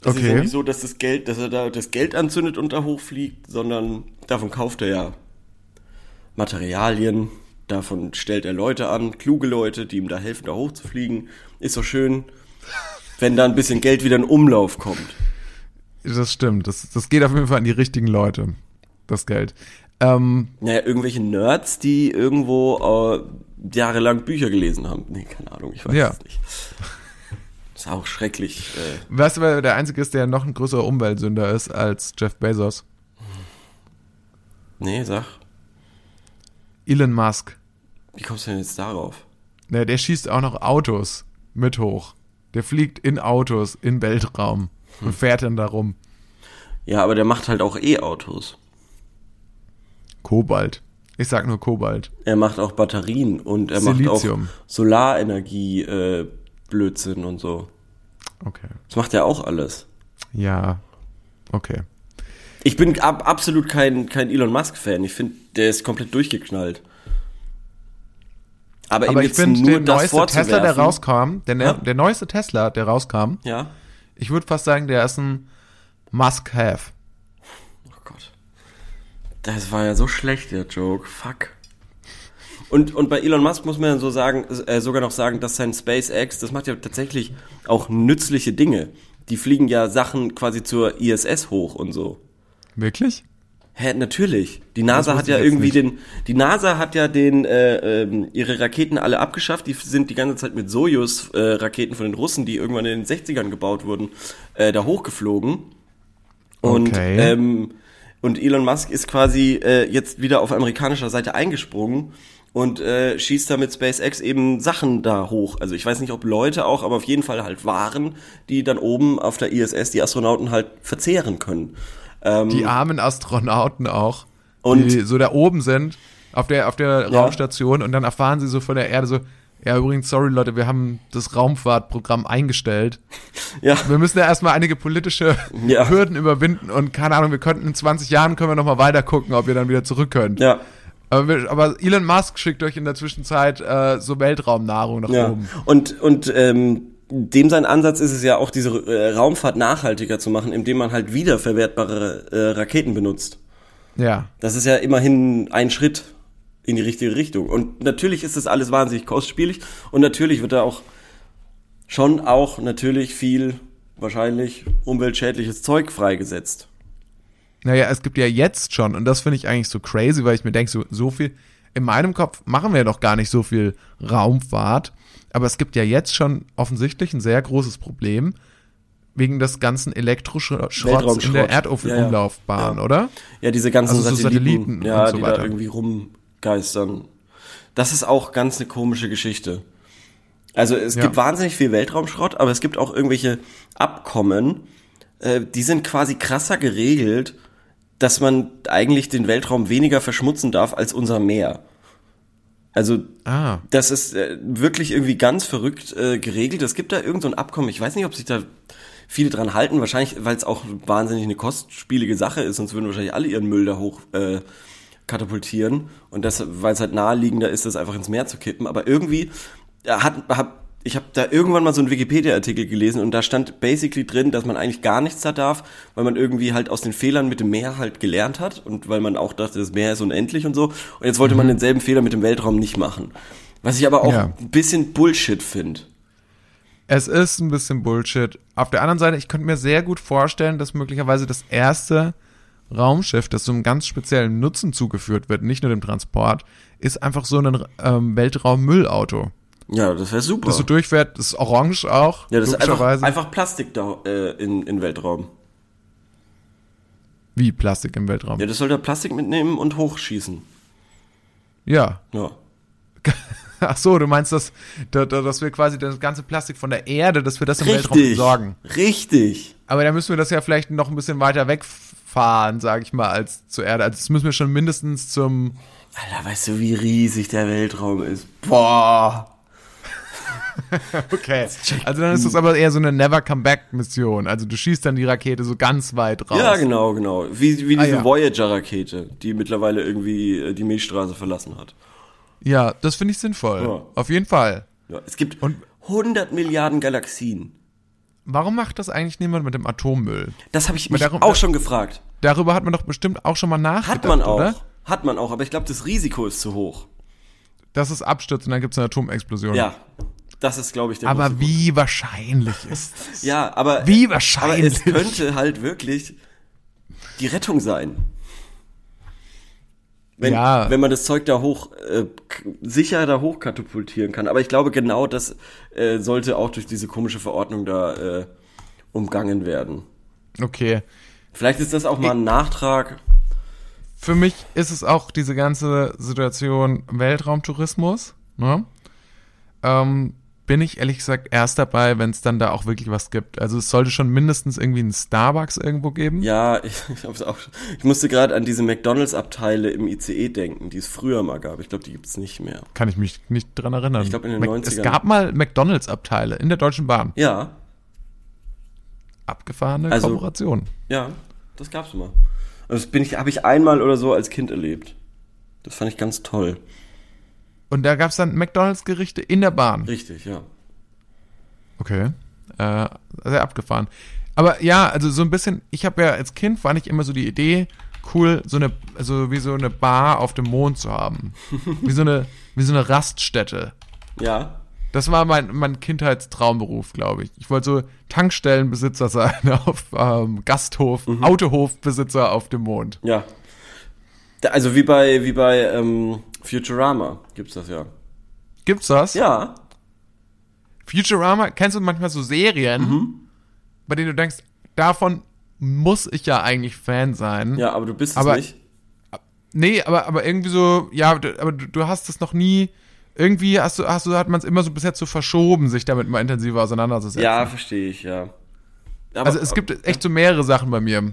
Das ist Okay. ja nicht so, dass das Geld, dass er da das Geld anzündet und da hochfliegt, sondern davon kauft er ja Materialien, davon stellt er Leute an, kluge Leute, die ihm da helfen, da hochzufliegen. Ist doch schön, wenn da ein bisschen Geld wieder in Umlauf kommt. das stimmt, das, das geht auf jeden Fall an die richtigen Leute, das Geld. Ähm, Naja, irgendwelche Nerds, die irgendwo äh, jahrelang Bücher gelesen haben. Nee, keine Ahnung, ich weiß Ja. es nicht. Ist auch schrecklich. Äh, weißt du, wer der Einzige ist, der noch ein größerer Umweltsünder ist als Jeff Bezos? nee, sag. Elon Musk. Wie kommst du denn jetzt darauf? Ne, der schießt auch noch Autos mit hoch. Der fliegt in Autos, in Weltraum und fährt dann da rum. Ja, aber der macht halt auch E-Autos. Kobalt. Ich sag nur Kobalt. Er macht auch Batterien und er macht Silizium. auch Solarenergie, äh, Blödsinn und so. Okay. Das macht er auch alles. Ja. Okay. Ich bin ab, absolut kein, kein Elon Musk-Fan. Ich finde, der ist komplett durchgeknallt. Aber, Aber ich finde, nur der das neueste Tesla, der rauskam, der, ne- Ja? der neueste Tesla, der rauskam, Ja. ich würde fast sagen, der ist ein Must-Have. Oh Gott. Das war ja so schlecht, der Joke. Fuck. Und, und bei Elon Musk muss man ja so sagen, äh, sogar noch sagen, dass sein SpaceX, das macht ja tatsächlich auch nützliche Dinge. Die fliegen ja Sachen quasi zur ISS hoch und so. Wirklich? Hä, natürlich. Die NASA hat ja irgendwie nicht. den, die NASA hat ja den, äh, ähm, ihre Raketen alle abgeschafft. Die sind die ganze Zeit mit Sojus-Raketen von den Russen, die irgendwann in den 60ern gebaut wurden, äh, da hochgeflogen. Und, Okay. ähm, und Elon Musk ist quasi äh, jetzt wieder auf amerikanischer Seite eingesprungen und äh, schießt da mit SpaceX eben Sachen da hoch. Also ich weiß nicht, ob Leute auch, aber auf jeden Fall halt Waren, die dann oben auf der ISS die Astronauten halt verzehren können. Ähm, Die armen Astronauten auch, Und- die so da oben sind, auf der, auf der Ja. Raumstation und dann erfahren sie so von der Erde so, ja übrigens, sorry Leute, wir haben das Raumfahrtprogramm eingestellt. ja. Wir müssen ja erstmal einige politische Ja. Hürden überwinden und keine Ahnung, wir könnten in 20 Jahren können wir nochmal weiter gucken, ob ihr dann wieder zurück könnt. Ja. Aber, wir, aber Elon Musk schickt euch in der Zwischenzeit äh, so Weltraumnahrung nach Ja. oben. Und, und ähm, dem sein Ansatz ist es ja auch, diese äh, Raumfahrt nachhaltiger zu machen, indem man halt wiederverwertbare äh, Raketen benutzt. Ja. Das ist ja immerhin ein Schritt in die richtige Richtung. Und natürlich ist das alles wahnsinnig kostspielig und natürlich wird da auch schon auch natürlich viel wahrscheinlich umweltschädliches Zeug freigesetzt. Naja, es gibt ja jetzt schon, und das finde ich eigentlich so crazy, weil ich mir denke, so, so viel, in meinem Kopf machen wir doch gar nicht so viel Raumfahrt, aber es gibt ja jetzt schon offensichtlich ein sehr großes Problem wegen des ganzen Elektroschrotts in der Erdumlaufbahn, Ja, ja. oder? Ja, diese ganzen Also so Satelliten, Satelliten ja, und so die weiter. da irgendwie rumgeistern. Das ist auch ganz eine komische Geschichte. Also es Ja. gibt wahnsinnig viel Weltraumschrott, aber es gibt auch irgendwelche Abkommen, äh, die sind quasi krasser geregelt, dass man eigentlich den Weltraum weniger verschmutzen darf als unser Meer. Also Ah, das ist äh, wirklich irgendwie ganz verrückt äh, geregelt. Es gibt da irgend so ein Abkommen, ich weiß nicht, ob sich da viele dran halten, wahrscheinlich, weil es auch wahnsinnig eine kostspielige Sache ist, sonst würden wahrscheinlich alle ihren Müll da hoch äh, katapultieren und das, weil es halt naheliegender ist, das einfach ins Meer zu kippen. Aber irgendwie äh, hat, hab, ich habe da irgendwann mal so einen Wikipedia-Artikel gelesen und da stand basically drin, dass man eigentlich gar nichts da darf, weil man irgendwie halt aus den Fehlern mit dem Meer halt gelernt hat und weil man auch dachte, das Meer ist unendlich und so. Und jetzt wollte man denselben Fehler mit dem Weltraum nicht machen. Was ich aber auch Ja. ein bisschen Bullshit finde. es ist ein bisschen Bullshit. Auf der anderen Seite, ich könnte mir sehr gut vorstellen, dass möglicherweise das erste Raumschiff, das so einem ganz speziellen Nutzen zugeführt wird, nicht nur dem Transport, ist einfach so ein ähm, Weltraummüllauto. Ja, das wäre super. Das so durchfährt, das ist orange auch, ja, das ist einfach, einfach Plastik da äh, in, in Weltraum. Wie Plastik im Weltraum. Ja, das soll da Plastik mitnehmen und hochschießen. Ja. Ja. Ach so, du meinst, dass, da- da- dass wir quasi das ganze Plastik von der Erde, dass wir das im Weltraum Richtig. entsorgen. Richtig. Aber da müssen wir das ja vielleicht noch ein bisschen weiter wegfahren, sage ich mal, als zur Erde. Also das müssen wir schon mindestens zum Alter, weißt du, wie riesig der Weltraum ist? Boah. Okay. Also dann ist das aber eher so eine Never Come Back Mission. Also du schießt dann die Rakete so ganz weit raus. Ja, genau, genau. Wie, wie Ah, diese ja. Voyager-Rakete, die mittlerweile irgendwie äh, die Milchstraße verlassen hat. Ja, das finde ich sinnvoll. Ja. Auf jeden Fall. Ja, es gibt Und- 100 Milliarden Galaxien. Warum macht das eigentlich niemand mit dem Atommüll? Das habe ich mich darum- auch schon gefragt. Darüber hat man doch bestimmt auch schon mal nachgedacht, Hat man auch. oder? Hat man auch, aber ich glaube, das Risiko ist zu hoch. Dass es abstürzt und dann gibt es eine Atomexplosion. Ja. Das ist, glaube ich, der Aber wie wahrscheinlich ist das? Ja, aber, Wie aber wahrscheinlich? es könnte halt wirklich die Rettung sein. Wenn, Ja. wenn man das Zeug da hoch, äh, sicher da hoch katapultieren kann. Aber ich glaube, genau das äh, sollte auch durch diese komische Verordnung da äh, umgangen werden. Okay. Vielleicht ist das auch mal ein Nachtrag. Für mich ist es auch diese ganze Situation Weltraumtourismus. Ne? Ähm, bin ich ehrlich gesagt erst dabei, wenn es dann da auch wirklich was gibt. Also es sollte schon mindestens irgendwie einen Starbucks irgendwo geben. Ja, ich, ich, hab's auch, ich musste gerade an diese McDonalds-Abteile im ICE denken, die es früher mal gab. Ich glaube, die gibt's nicht mehr. Kann ich mich nicht dran erinnern. Ich glaub, in den Mac- 90ern. Es gab mal McDonalds-Abteile in der Deutschen Bahn. Ja, Abgefahrene Also- Kooperation. ja, das gab's mal. Also das bin ich, habe ich einmal oder so als Kind erlebt. Das fand ich ganz toll. Und da gab es dann McDonalds-Gerichte in der Bahn. Richtig, ja. Okay. Äh, sehr abgefahren. Aber ja, also so ein bisschen, ich habe ja als Kind war nicht immer so die Idee, cool, so eine, also wie so eine Bar auf dem Mond zu haben. wie so eine, wie so eine Raststätte. Ja, Das war mein, mein Kindheitstraumberuf, glaube ich. Ich wollte so Tankstellenbesitzer sein auf ähm, Gasthof, Autohofbesitzer auf dem Mond. ja. Also wie bei, wie bei ähm, Futurama gibt's das ja. Gibt's das? Ja, Futurama, kennst du manchmal so Serien, Mhm. bei denen du denkst, davon muss ich ja eigentlich Fan sein. ja, aber du bist es Aber- nicht. Nee, aber, aber irgendwie so, ja, aber du, du hast es noch nie, irgendwie hast du, hast du, hat man es immer so bisher zu verschoben, sich damit mal intensiver auseinanderzusetzen. Ja, verstehe ich, ja. Aber, also es gibt echt so mehrere Sachen bei mir.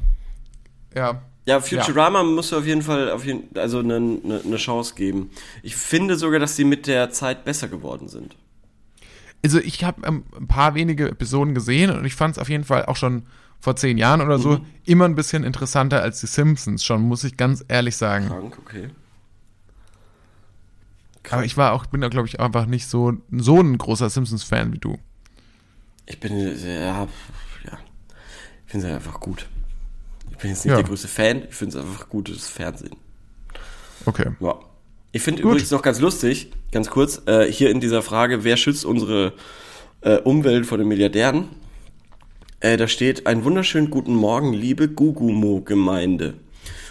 Ja. Ja, Futurama musst du auf jeden Fall auf jeden, also eine, eine, eine Chance geben. Ich finde sogar, dass sie mit der Zeit besser geworden sind. Also ich habe ähm, ein paar wenige Episoden gesehen und ich fand es auf jeden Fall auch schon vor zehn Jahren oder so immer ein bisschen interessanter als die Simpsons schon, muss ich ganz ehrlich sagen. Krank, okay. Aber ich war auch, bin da, glaube ich, einfach nicht so, so ein großer Simpsons-Fan wie du. Ich bin, ja, ja. Ich finde es einfach gut. Ich bin jetzt nicht Ja. der größte Fan, ich finde es einfach gutes Fernsehen. Okay. Ja. Ich finde übrigens noch ganz lustig, ganz kurz, äh, hier in dieser Frage, wer schützt unsere äh, Umwelt vor den Milliardären? Äh, da steht, einen wunderschönen guten Morgen, liebe Gugumo-Gemeinde.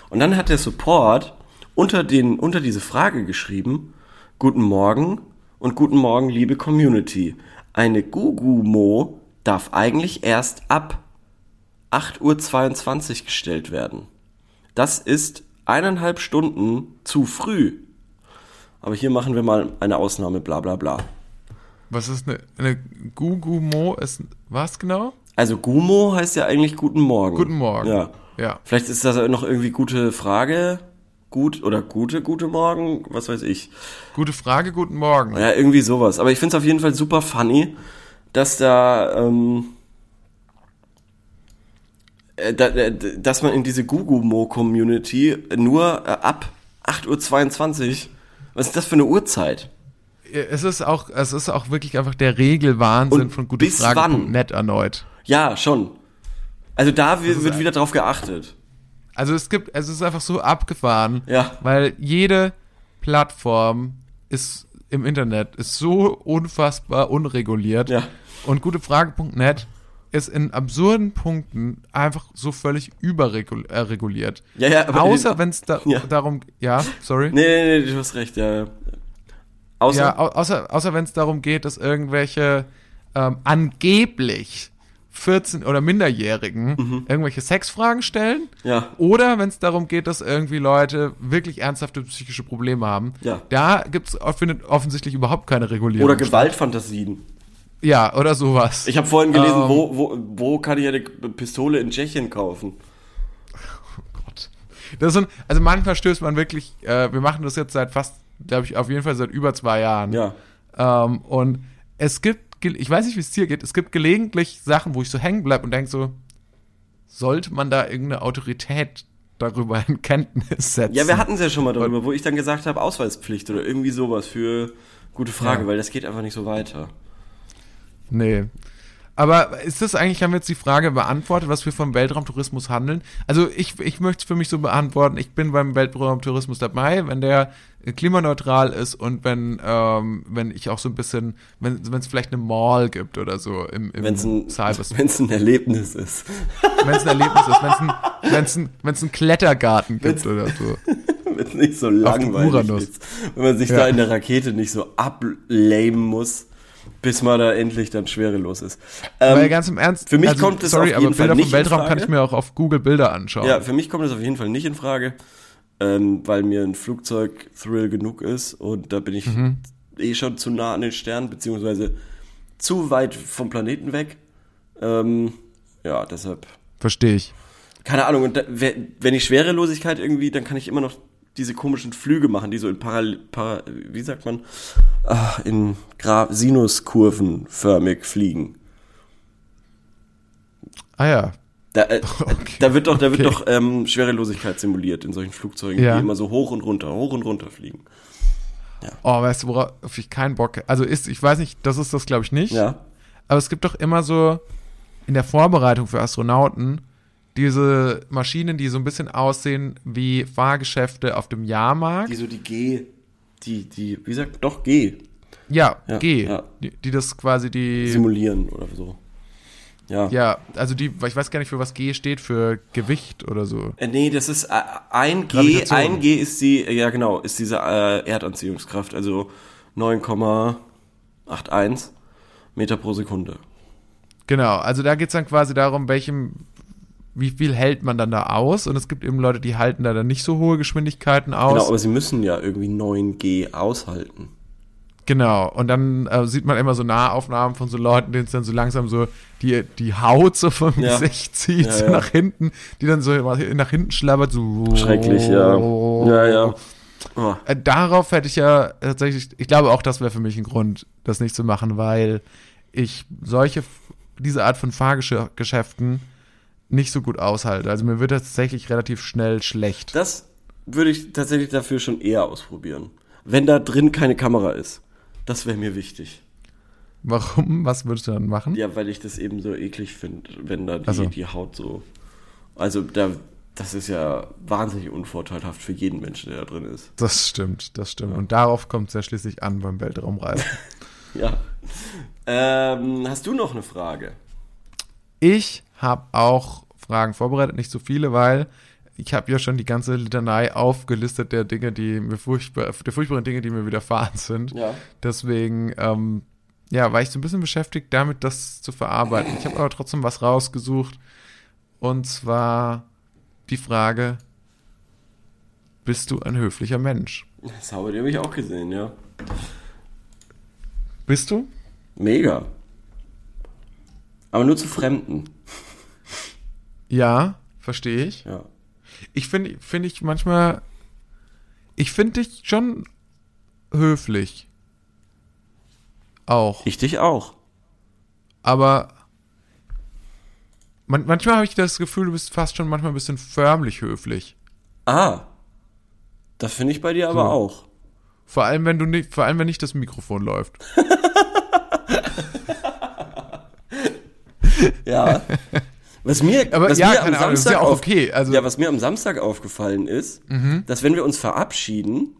Und dann hat der Support unter, den, unter diese Frage geschrieben, guten Morgen und guten Morgen, liebe Community. Eine Gugumo darf eigentlich erst ab 8.22 Uhr gestellt werden. Das ist eineinhalb Stunden zu früh. Aber hier machen wir mal eine Ausnahme, bla bla bla. Was ist eine, eine Gugumo? Ist, was genau? Also Gumo heißt ja eigentlich Guten Morgen. Guten Morgen. Ja. Ja. Vielleicht ist das noch irgendwie gute Frage. Gut oder gute, gute Morgen, was weiß ich. Gute Frage, guten Morgen. Ja, irgendwie sowas. Aber ich finde es auf jeden Fall super funny, dass da, ähm, äh, äh, dass man in diese Gugumo-Community nur äh, ab 8.22 Uhr, was ist das für eine Uhrzeit? Es ist auch, es ist auch wirklich einfach der Regelwahnsinn Und von gutefrage.net erneut. Ja, schon. Also da wird, wird wieder drauf geachtet. Also es gibt, es ist einfach so abgefahren, Ja. weil jede Plattform ist im Internet ist so unfassbar unreguliert Ja. und gutefrage.net ist in absurden Punkten einfach so völlig überreguliert. Ja, ja, aber Außer wenn es da, Ja. darum, ja, sorry. Nee, nee, nee, du hast recht, ja. Außer, Ja, au außer, außer wenn es darum geht, dass irgendwelche ähm, angeblich 14 oder Minderjährigen irgendwelche Sexfragen stellen. Mhm. Ja. Oder wenn es darum geht, dass irgendwie Leute wirklich ernsthafte psychische Probleme haben. Ja. Da gibt es offensichtlich überhaupt keine Regulierung. oder Gewaltfantasien. Ja, oder sowas. Ich habe vorhin gelesen, Ähm. wo, wo, wo kann ich eine Pistole in Tschechien kaufen? Gott. Das ein, also manchmal stößt man wirklich, äh, wir machen das jetzt seit fast, glaube ich, auf jeden Fall seit über zwei Jahren. Ja. Ähm, und es gibt, ich weiß nicht, wie es dir geht, es gibt gelegentlich Sachen, wo ich so hängen bleibe und denke so, sollte man da irgendeine Autorität darüber in Kenntnis setzen? Ja, wir hatten es ja schon mal darüber, wo ich dann gesagt habe, Ausweispflicht oder irgendwie sowas für gute Frage, Ja. weil das geht einfach nicht so weiter. Nee. Aber ist das eigentlich, haben wir jetzt die Frage beantwortet, was wir vom Weltraumtourismus handeln? Also ich, ich möchte es für mich so beantworten, ich bin beim Weltraumtourismus dabei, wenn der klimaneutral ist und wenn, ähm, wenn ich auch so ein bisschen, wenn es vielleicht eine Mall gibt oder so im, im Wenn es ein, Cyberspace. wenn's ein Erlebnis ist. wenn es ein Erlebnis ist, wenn es ein, wenn's ein, wenn's ein Klettergarten gibt oder so. wenn es nicht so langweilig ist. Wenn man sich Ja. da in der Rakete nicht so ablamen muss, bis man da endlich dann schwerelos ist. Ähm, Weil ganz im Ernst, für mich also, kommt es sorry, auf jeden aber Fall Bilder nicht vom Weltraum kann ich mir auch auf Google Bilder anschauen. Ja, für mich kommt das auf jeden Fall nicht in Frage, ähm, weil mir ein Flugzeug Thrill genug ist und da bin ich Mhm. eh schon zu nah an den Sternen, beziehungsweise zu weit vom Planeten weg. Ähm, ja, deshalb. Verstehe ich. Keine Ahnung, und da, wenn ich Schwerelosigkeit irgendwie, dann kann ich immer noch diese komischen Flüge machen, die so in Paral, para, wie sagt man, ah, in Gra Sinuskurven förmig fliegen. Ah ja, Da, äh, Okay. da wird doch, da wird Okay. doch ähm, Schwerelosigkeit simuliert in solchen Flugzeugen, Ja. die immer so hoch und runter, hoch und runter fliegen. Oh, weißt du, worauf ich keinen Bock Also ist, ich weiß nicht, das ist das, glaube ich, nicht. Ja. Aber es gibt doch immer so in der Vorbereitung für Astronauten diese Maschinen, die so ein bisschen aussehen wie Fahrgeschäfte auf dem Jahrmarkt. Die so die G, die, die, wie sagt, doch G ja, Ja, G. ja. Die, die das quasi die. simulieren oder so. Ja. ja, also die, ich weiß gar nicht, für was G steht, für Gewicht oder so. Äh, nee, das ist äh, ein G, ein G ist die, ja genau, ist diese äh, Erdanziehungskraft, also 9,81 Meter pro Sekunde. Genau, also da geht's dann quasi darum, welchem, wie viel hält man dann da aus? Und es gibt eben Leute, die halten da dann nicht so hohe Geschwindigkeiten aus. Genau, aber sie müssen ja irgendwie 9 G aushalten. Genau, und dann äh, sieht man immer so Nahaufnahmen von so Leuten, denen es dann so langsam so die, die Haut so vom Ja. Gesicht zieht, Ja, so ja. nach hinten, die dann so immer nach hinten schlabbert, so. Schrecklich, ja. Ja, ja. Oh. Äh, Darauf hätte ich ja tatsächlich, ich glaube auch, das wäre für mich ein Grund, das nicht zu machen, weil ich solche, diese Art von Fahrgeschäften nicht so gut aushalte. Also mir wird das tatsächlich relativ schnell schlecht. Das würde ich tatsächlich dafür schon eher ausprobieren. wenn da drin keine Kamera ist. Das wäre mir wichtig. Warum? Was würdest du dann machen? Ja, weil ich das eben so eklig finde, wenn da die, Ach so. die Haut so. Also da, das ist ja wahnsinnig unvorteilhaft für jeden Menschen, der da drin ist. Das stimmt, das stimmt. Und darauf kommt es ja schließlich an beim Weltraumreisen. Ja. Ähm, hast du noch eine Frage? Ich habe auch Fragen vorbereitet, nicht so viele, weil ich habe ja schon die ganze Litanei aufgelistet der Dinge, die mir furchtbar, der furchtbaren Dinge, die mir widerfahren sind. Ja. Deswegen, ähm, ja, war ich so ein bisschen beschäftigt damit, das zu verarbeiten. Ich habe aber trotzdem was rausgesucht. Und zwar die Frage, bist du ein höflicher Mensch? Das habe ich auch gesehen, ja. Bist du? Mega. Aber nur zu Fremden. Ja, verstehe ich. Ja. Ich finde, finde ich manchmal, ich finde dich schon höflich. Auch. Ich dich auch. Aber man, manchmal habe ich das Gefühl, du bist fast schon manchmal ein bisschen förmlich höflich. Ah. Das finde ich bei dir aber So. auch. Vor allem, wenn du nicht, vor allem, wenn nicht das Mikrofon läuft. Ja. Was mir, Aber was ja, mir am Ahnung, das ist Samstag ja auch auf, okay. Also, Mhm. ja, was mir am Samstag aufgefallen ist, dass wenn wir uns verabschieden,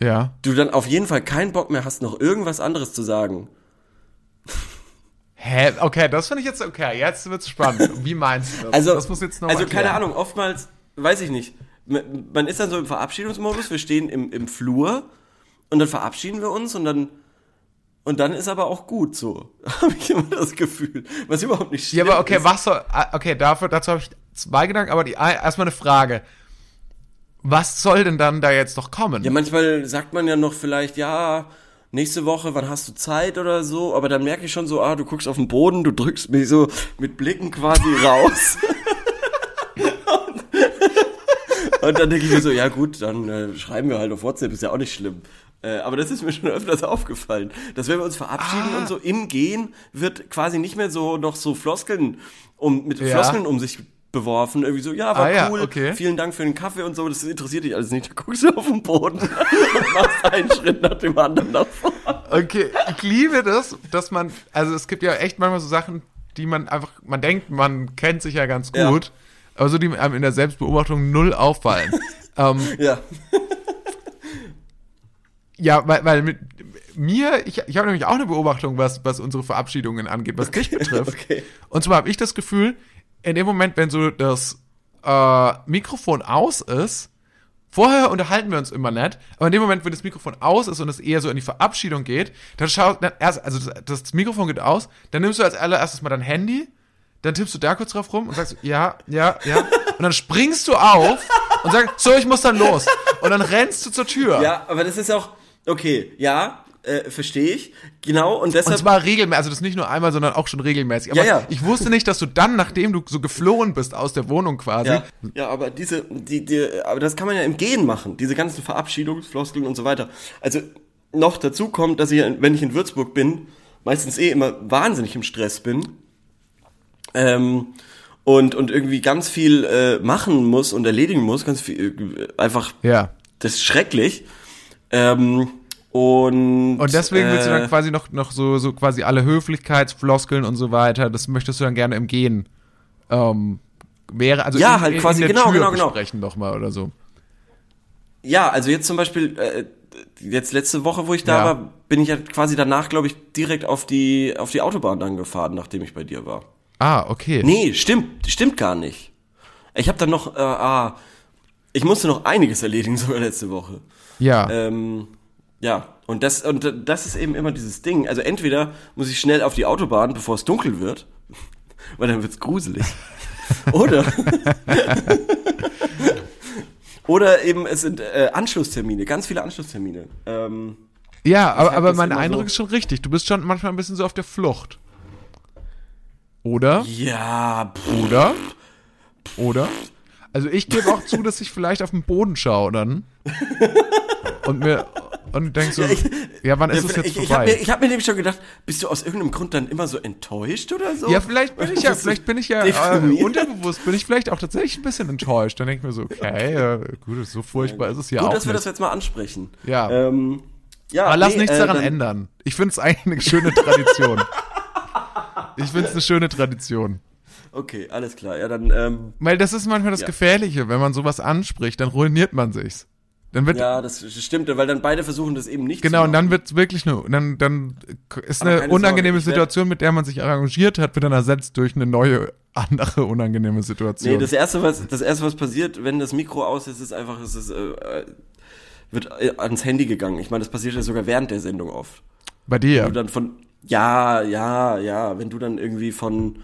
ja. du dann auf jeden Fall keinen Bock mehr hast, noch irgendwas anderes zu sagen. Hä? Okay, das finde ich jetzt okay. Jetzt wird's spannend. Wie meinst du das? Also, das muss jetzt noch also keine. Ahnung, oftmals, weiß ich nicht, man ist dann so im Verabschiedungsmodus, wir stehen im, im Flur und dann verabschieden wir uns und dann und dann ist aber auch gut so. Habe ich immer das Gefühl. Was überhaupt nicht Ja, stimmt. aber okay, ist. was soll. ah, Okay, dafür, dazu habe ich zwei Gedanken, aber die, erstmal eine Frage. Was soll denn dann da jetzt noch kommen? Ja, manchmal sagt man ja noch vielleicht, ja, nächste Woche, wann hast du Zeit oder so, aber dann merke ich schon so, ah, du guckst auf den Boden, du drückst mich so mit Blicken quasi raus. Und dann denke ich mir so, ja gut, dann äh, schreiben wir halt auf WhatsApp, ist ja auch nicht schlimm. Äh, aber das ist mir schon öfters aufgefallen, dass wenn wir uns verabschieden Ah. und so im Gehen wird quasi nicht mehr so noch so Floskeln um mit Ja. Floskeln um sich beworfen, irgendwie so, ja, war Ah, ja, cool, okay. vielen Dank für den Kaffee und so, das interessiert dich alles nicht. Da guckst du auf den Boden und machst einen Schritt nach dem anderen vorne. Okay, ich liebe das, dass man, also es gibt ja echt manchmal so Sachen, die man einfach, man denkt, man kennt sich ja ganz Ja. gut, aber so die einem in der Selbstbeobachtung null auffallen. ähm, Ja. Ja, weil, weil mit mir, ich, ich habe nämlich auch eine Beobachtung, was, was unsere Verabschiedungen angeht, was dich betrifft. okay. Und zwar habe ich das Gefühl, in dem Moment, wenn so das äh, Mikrofon aus ist, vorher unterhalten wir uns immer nett, aber in dem Moment, wenn das Mikrofon aus ist und es eher so in die Verabschiedung geht, dann schaut, dann erst, also das, das Mikrofon geht aus, dann nimmst du als allererstes mal dein Handy, dann tippst du da kurz drauf rum und sagst, ja, ja, ja, und dann springst du auf und sagst, so, ich muss dann los. Und dann rennst du zur Tür. Ja, aber das ist auch, okay, ja, äh, verstehe ich. Genau, und Und deshalb. zwar regelmäßig, also das nicht nur einmal, sondern auch schon regelmäßig. Aber Ja, ja. ich wusste nicht, dass du dann, nachdem du so geflohen bist aus der Wohnung quasi, ja, ja, aber diese, die, die, aber das kann man ja im Gehen machen, diese ganzen Verabschiedungsfloskeln und so weiter. Also noch dazu kommt, dass ich, wenn ich in Würzburg bin, meistens eh immer wahnsinnig im Stress bin. Ähm, und, und irgendwie ganz viel äh, machen muss und erledigen muss, ganz viel, äh, einfach, ja. das ist schrecklich. Ähm, und, Und deswegen willst du äh, dann quasi noch, noch so, so quasi alle Höflichkeitsfloskeln und so weiter, das möchtest du dann gerne im Gehen. Ähm, wäre, also Ja, in, halt quasi, in der genau, Tür genau, genau. besprechen doch mal oder so. Ja, also jetzt zum Beispiel, äh, jetzt letzte Woche, wo ich da Ja. war, bin ich ja quasi danach, glaube ich, direkt auf die, auf die Autobahn dann gefahren, nachdem ich bei dir war. Ah, okay. Nee, stimmt, stimmt gar nicht. Ich habe dann noch, äh, ah, ich musste noch einiges erledigen, sogar letzte Woche. Ja. Ähm, ja, und das, und das ist eben immer dieses Ding. Also entweder muss ich schnell auf die Autobahn, bevor es dunkel wird, weil dann wird's gruselig. Oder oder eben es sind äh, Anschlusstermine, ganz viele Anschlusstermine. Ähm, ja, aber, aber mein Eindruck so- ist schon richtig. Du bist schon manchmal ein bisschen so auf der Flucht. Oder? ja, pff, Oder? Oder? Also ich gebe auch zu, dass ich vielleicht auf den Boden schaue dann. Und mir und denk so, ich, Ja, wann ist Ja, es jetzt ich ich habe vorbei? mir, ich hab mir nämlich schon gedacht, bist du aus irgendeinem Grund dann immer so enttäuscht oder so? ja, vielleicht bin ich ja, vielleicht bin ich ja äh, unterbewusst, bin ich vielleicht auch tatsächlich ein bisschen enttäuscht. Dann denke ich mir so, okay, äh, gut, so furchtbar ist es ja Gut, auch dass wir nicht. das jetzt mal ansprechen. Ja. Ähm, ja Aber lass nee, nichts äh, daran ändern. Ich finde es eigentlich eine schöne Tradition. ich finde es eine schöne Tradition. Okay, alles klar. Ja, dann, ähm, Weil das ist manchmal das Ja. Gefährliche, wenn man sowas anspricht, dann ruiniert man sich's. Dann wird ja, das stimmt, weil dann beide versuchen das eben nicht genau zu und dann wird's wirklich eine dann dann ist Aber eine unangenehme Sorge, Situation, mit der man sich arrangiert hat, wird dann ersetzt durch eine neue andere unangenehme Situation. Nee, das erste, was, das erste, was passiert, wenn das Mikro aus ist, ist einfach, es ist, äh, äh, wird äh, ans Handy gegangen. Ich meine, das passiert ja sogar während der Sendung oft. Bei dir. du dann von ja, ja, ja, wenn du dann irgendwie von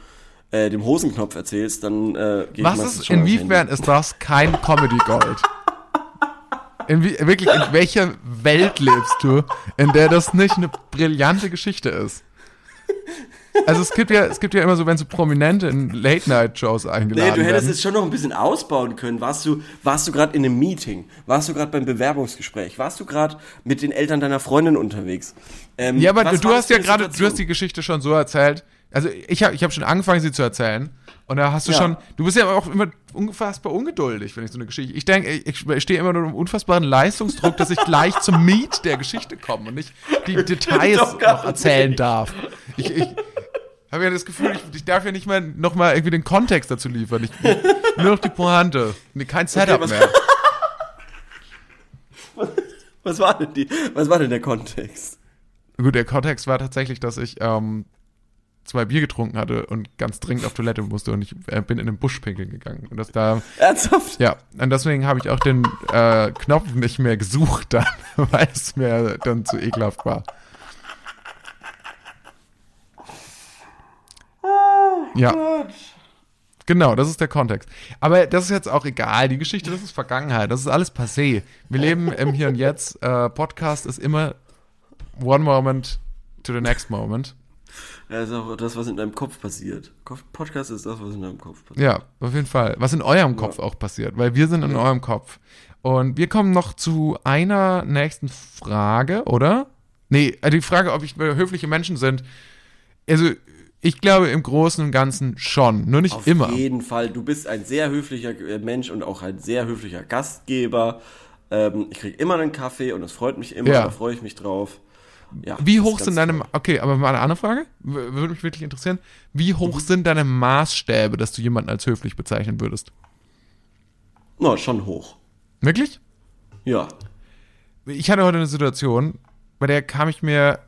äh, dem Hosenknopf erzählst, dann äh, geht Was ist, inwiefern ist das kein Comedy Gold? Inwie, wirklich, in welcher Welt lebst du, in der das nicht eine brillante Geschichte ist? Also es gibt ja, es gibt ja immer so, wenn so Prominente in Late-Night-Shows eingeladen Nee, du hättest werden. es schon noch ein bisschen ausbauen können. Warst du, warst du gerade in einem Meeting? Warst du gerade beim Bewerbungsgespräch? Warst du gerade mit den Eltern deiner Freundin unterwegs? Ähm, Ja, aber du, hast ja gerade, du hast die Geschichte schon so erzählt. Also ich habe ich hab schon angefangen, sie zu erzählen. Und da hast du Ja. schon, du bist ja auch immer unfassbar ungeduldig, wenn ich so eine Geschichte. Ich denke, ich, ich stehe immer nur im unfassbaren Leistungsdruck, dass ich gleich zum Meat der Geschichte komme und nicht die Details noch erzählen darf. Ich, ich habe ja das Gefühl, ich, ich darf ja nicht mal noch mal irgendwie den Kontext dazu liefern. Ich, nur noch die Pointe. Nee, kein Setup was- mehr. Was war denn die, was war denn der Kontext? Gut, der Kontext war tatsächlich, dass ich ähm, zwei Bier getrunken hatte und ganz dringend auf Toilette musste und ich äh, bin in den Busch pinkeln gegangen. Und das da, Ernsthaft? ja, und deswegen habe ich auch den äh, Knopf nicht mehr gesucht dann, weil es mir dann zu ekelhaft war. Ja. Genau, das ist der Kontext. Aber das ist jetzt auch egal. Die Geschichte, das ist Vergangenheit. Das ist alles passé. Wir leben im Hier und Jetzt. Äh, Podcast ist immer one moment to the next moment. Ja, ist auch das, was in deinem Kopf passiert. Podcast ist das, was in deinem Kopf passiert. Ja, auf jeden Fall. Was in eurem Kopf auch passiert, weil wir sind in eurem Kopf. Und wir kommen noch zu einer nächsten Frage, oder? Nee, äh, die Frage, ob ich höfliche Menschen sind. Also, ich glaube im Großen und Ganzen schon, nur nicht Auf immer. jeden Fall. Du bist ein sehr höflicher äh, Mensch und auch ein sehr höflicher Gastgeber. Ähm, ich krieg immer einen Kaffee und das freut mich immer. Ja. Da freue ich mich drauf. Ja, Wie hoch sind deine, toll. okay, aber mal eine andere Frage, würde mich wirklich interessieren. Wie hoch Mhm. sind deine Maßstäbe, dass du jemanden als höflich bezeichnen würdest? Na, schon hoch. Wirklich? Ja. ich hatte heute eine Situation, bei der kam ich mir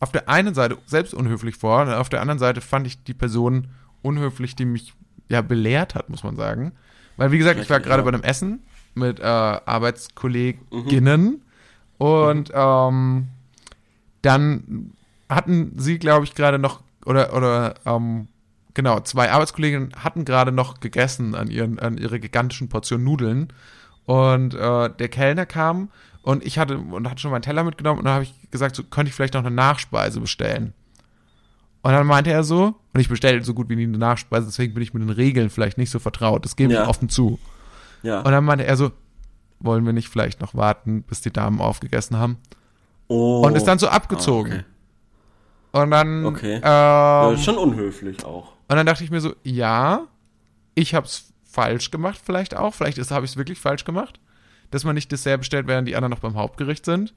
auf der einen Seite selbst unhöflich vor und auf der anderen Seite fand ich die Person unhöflich, die mich ja belehrt hat, muss man sagen. Weil, wie gesagt, ich war Richtig, gerade ja. bei einem Essen mit äh, Arbeitskolleginnen und ähm, dann hatten sie, glaube ich, gerade noch, oder, oder, ähm, genau, zwei Arbeitskolleginnen hatten gerade noch gegessen an, ihren, an ihre gigantischen Portion Nudeln. Und äh, der Kellner kam und ich hatte und hatte schon meinen Teller mitgenommen und dann habe ich gesagt, so könnte ich vielleicht noch eine Nachspeise bestellen. Und dann meinte er so, und ich bestelle so gut wie nie eine Nachspeise, deswegen bin ich mit den Regeln vielleicht nicht so vertraut. Das gebe Ja. ich offen zu. Ja. Und dann meinte er so, wollen wir nicht vielleicht noch warten, bis die Damen aufgegessen haben? Oh. Und ist dann so abgezogen. okay. Und dann, Okay. ähm, Ja, ist schon unhöflich auch. und dann dachte ich mir so, ja, ich habe es falsch gemacht, vielleicht auch. Vielleicht habe ich es wirklich falsch gemacht, dass man nicht Dessert bestellt, während die anderen noch beim Hauptgericht sind.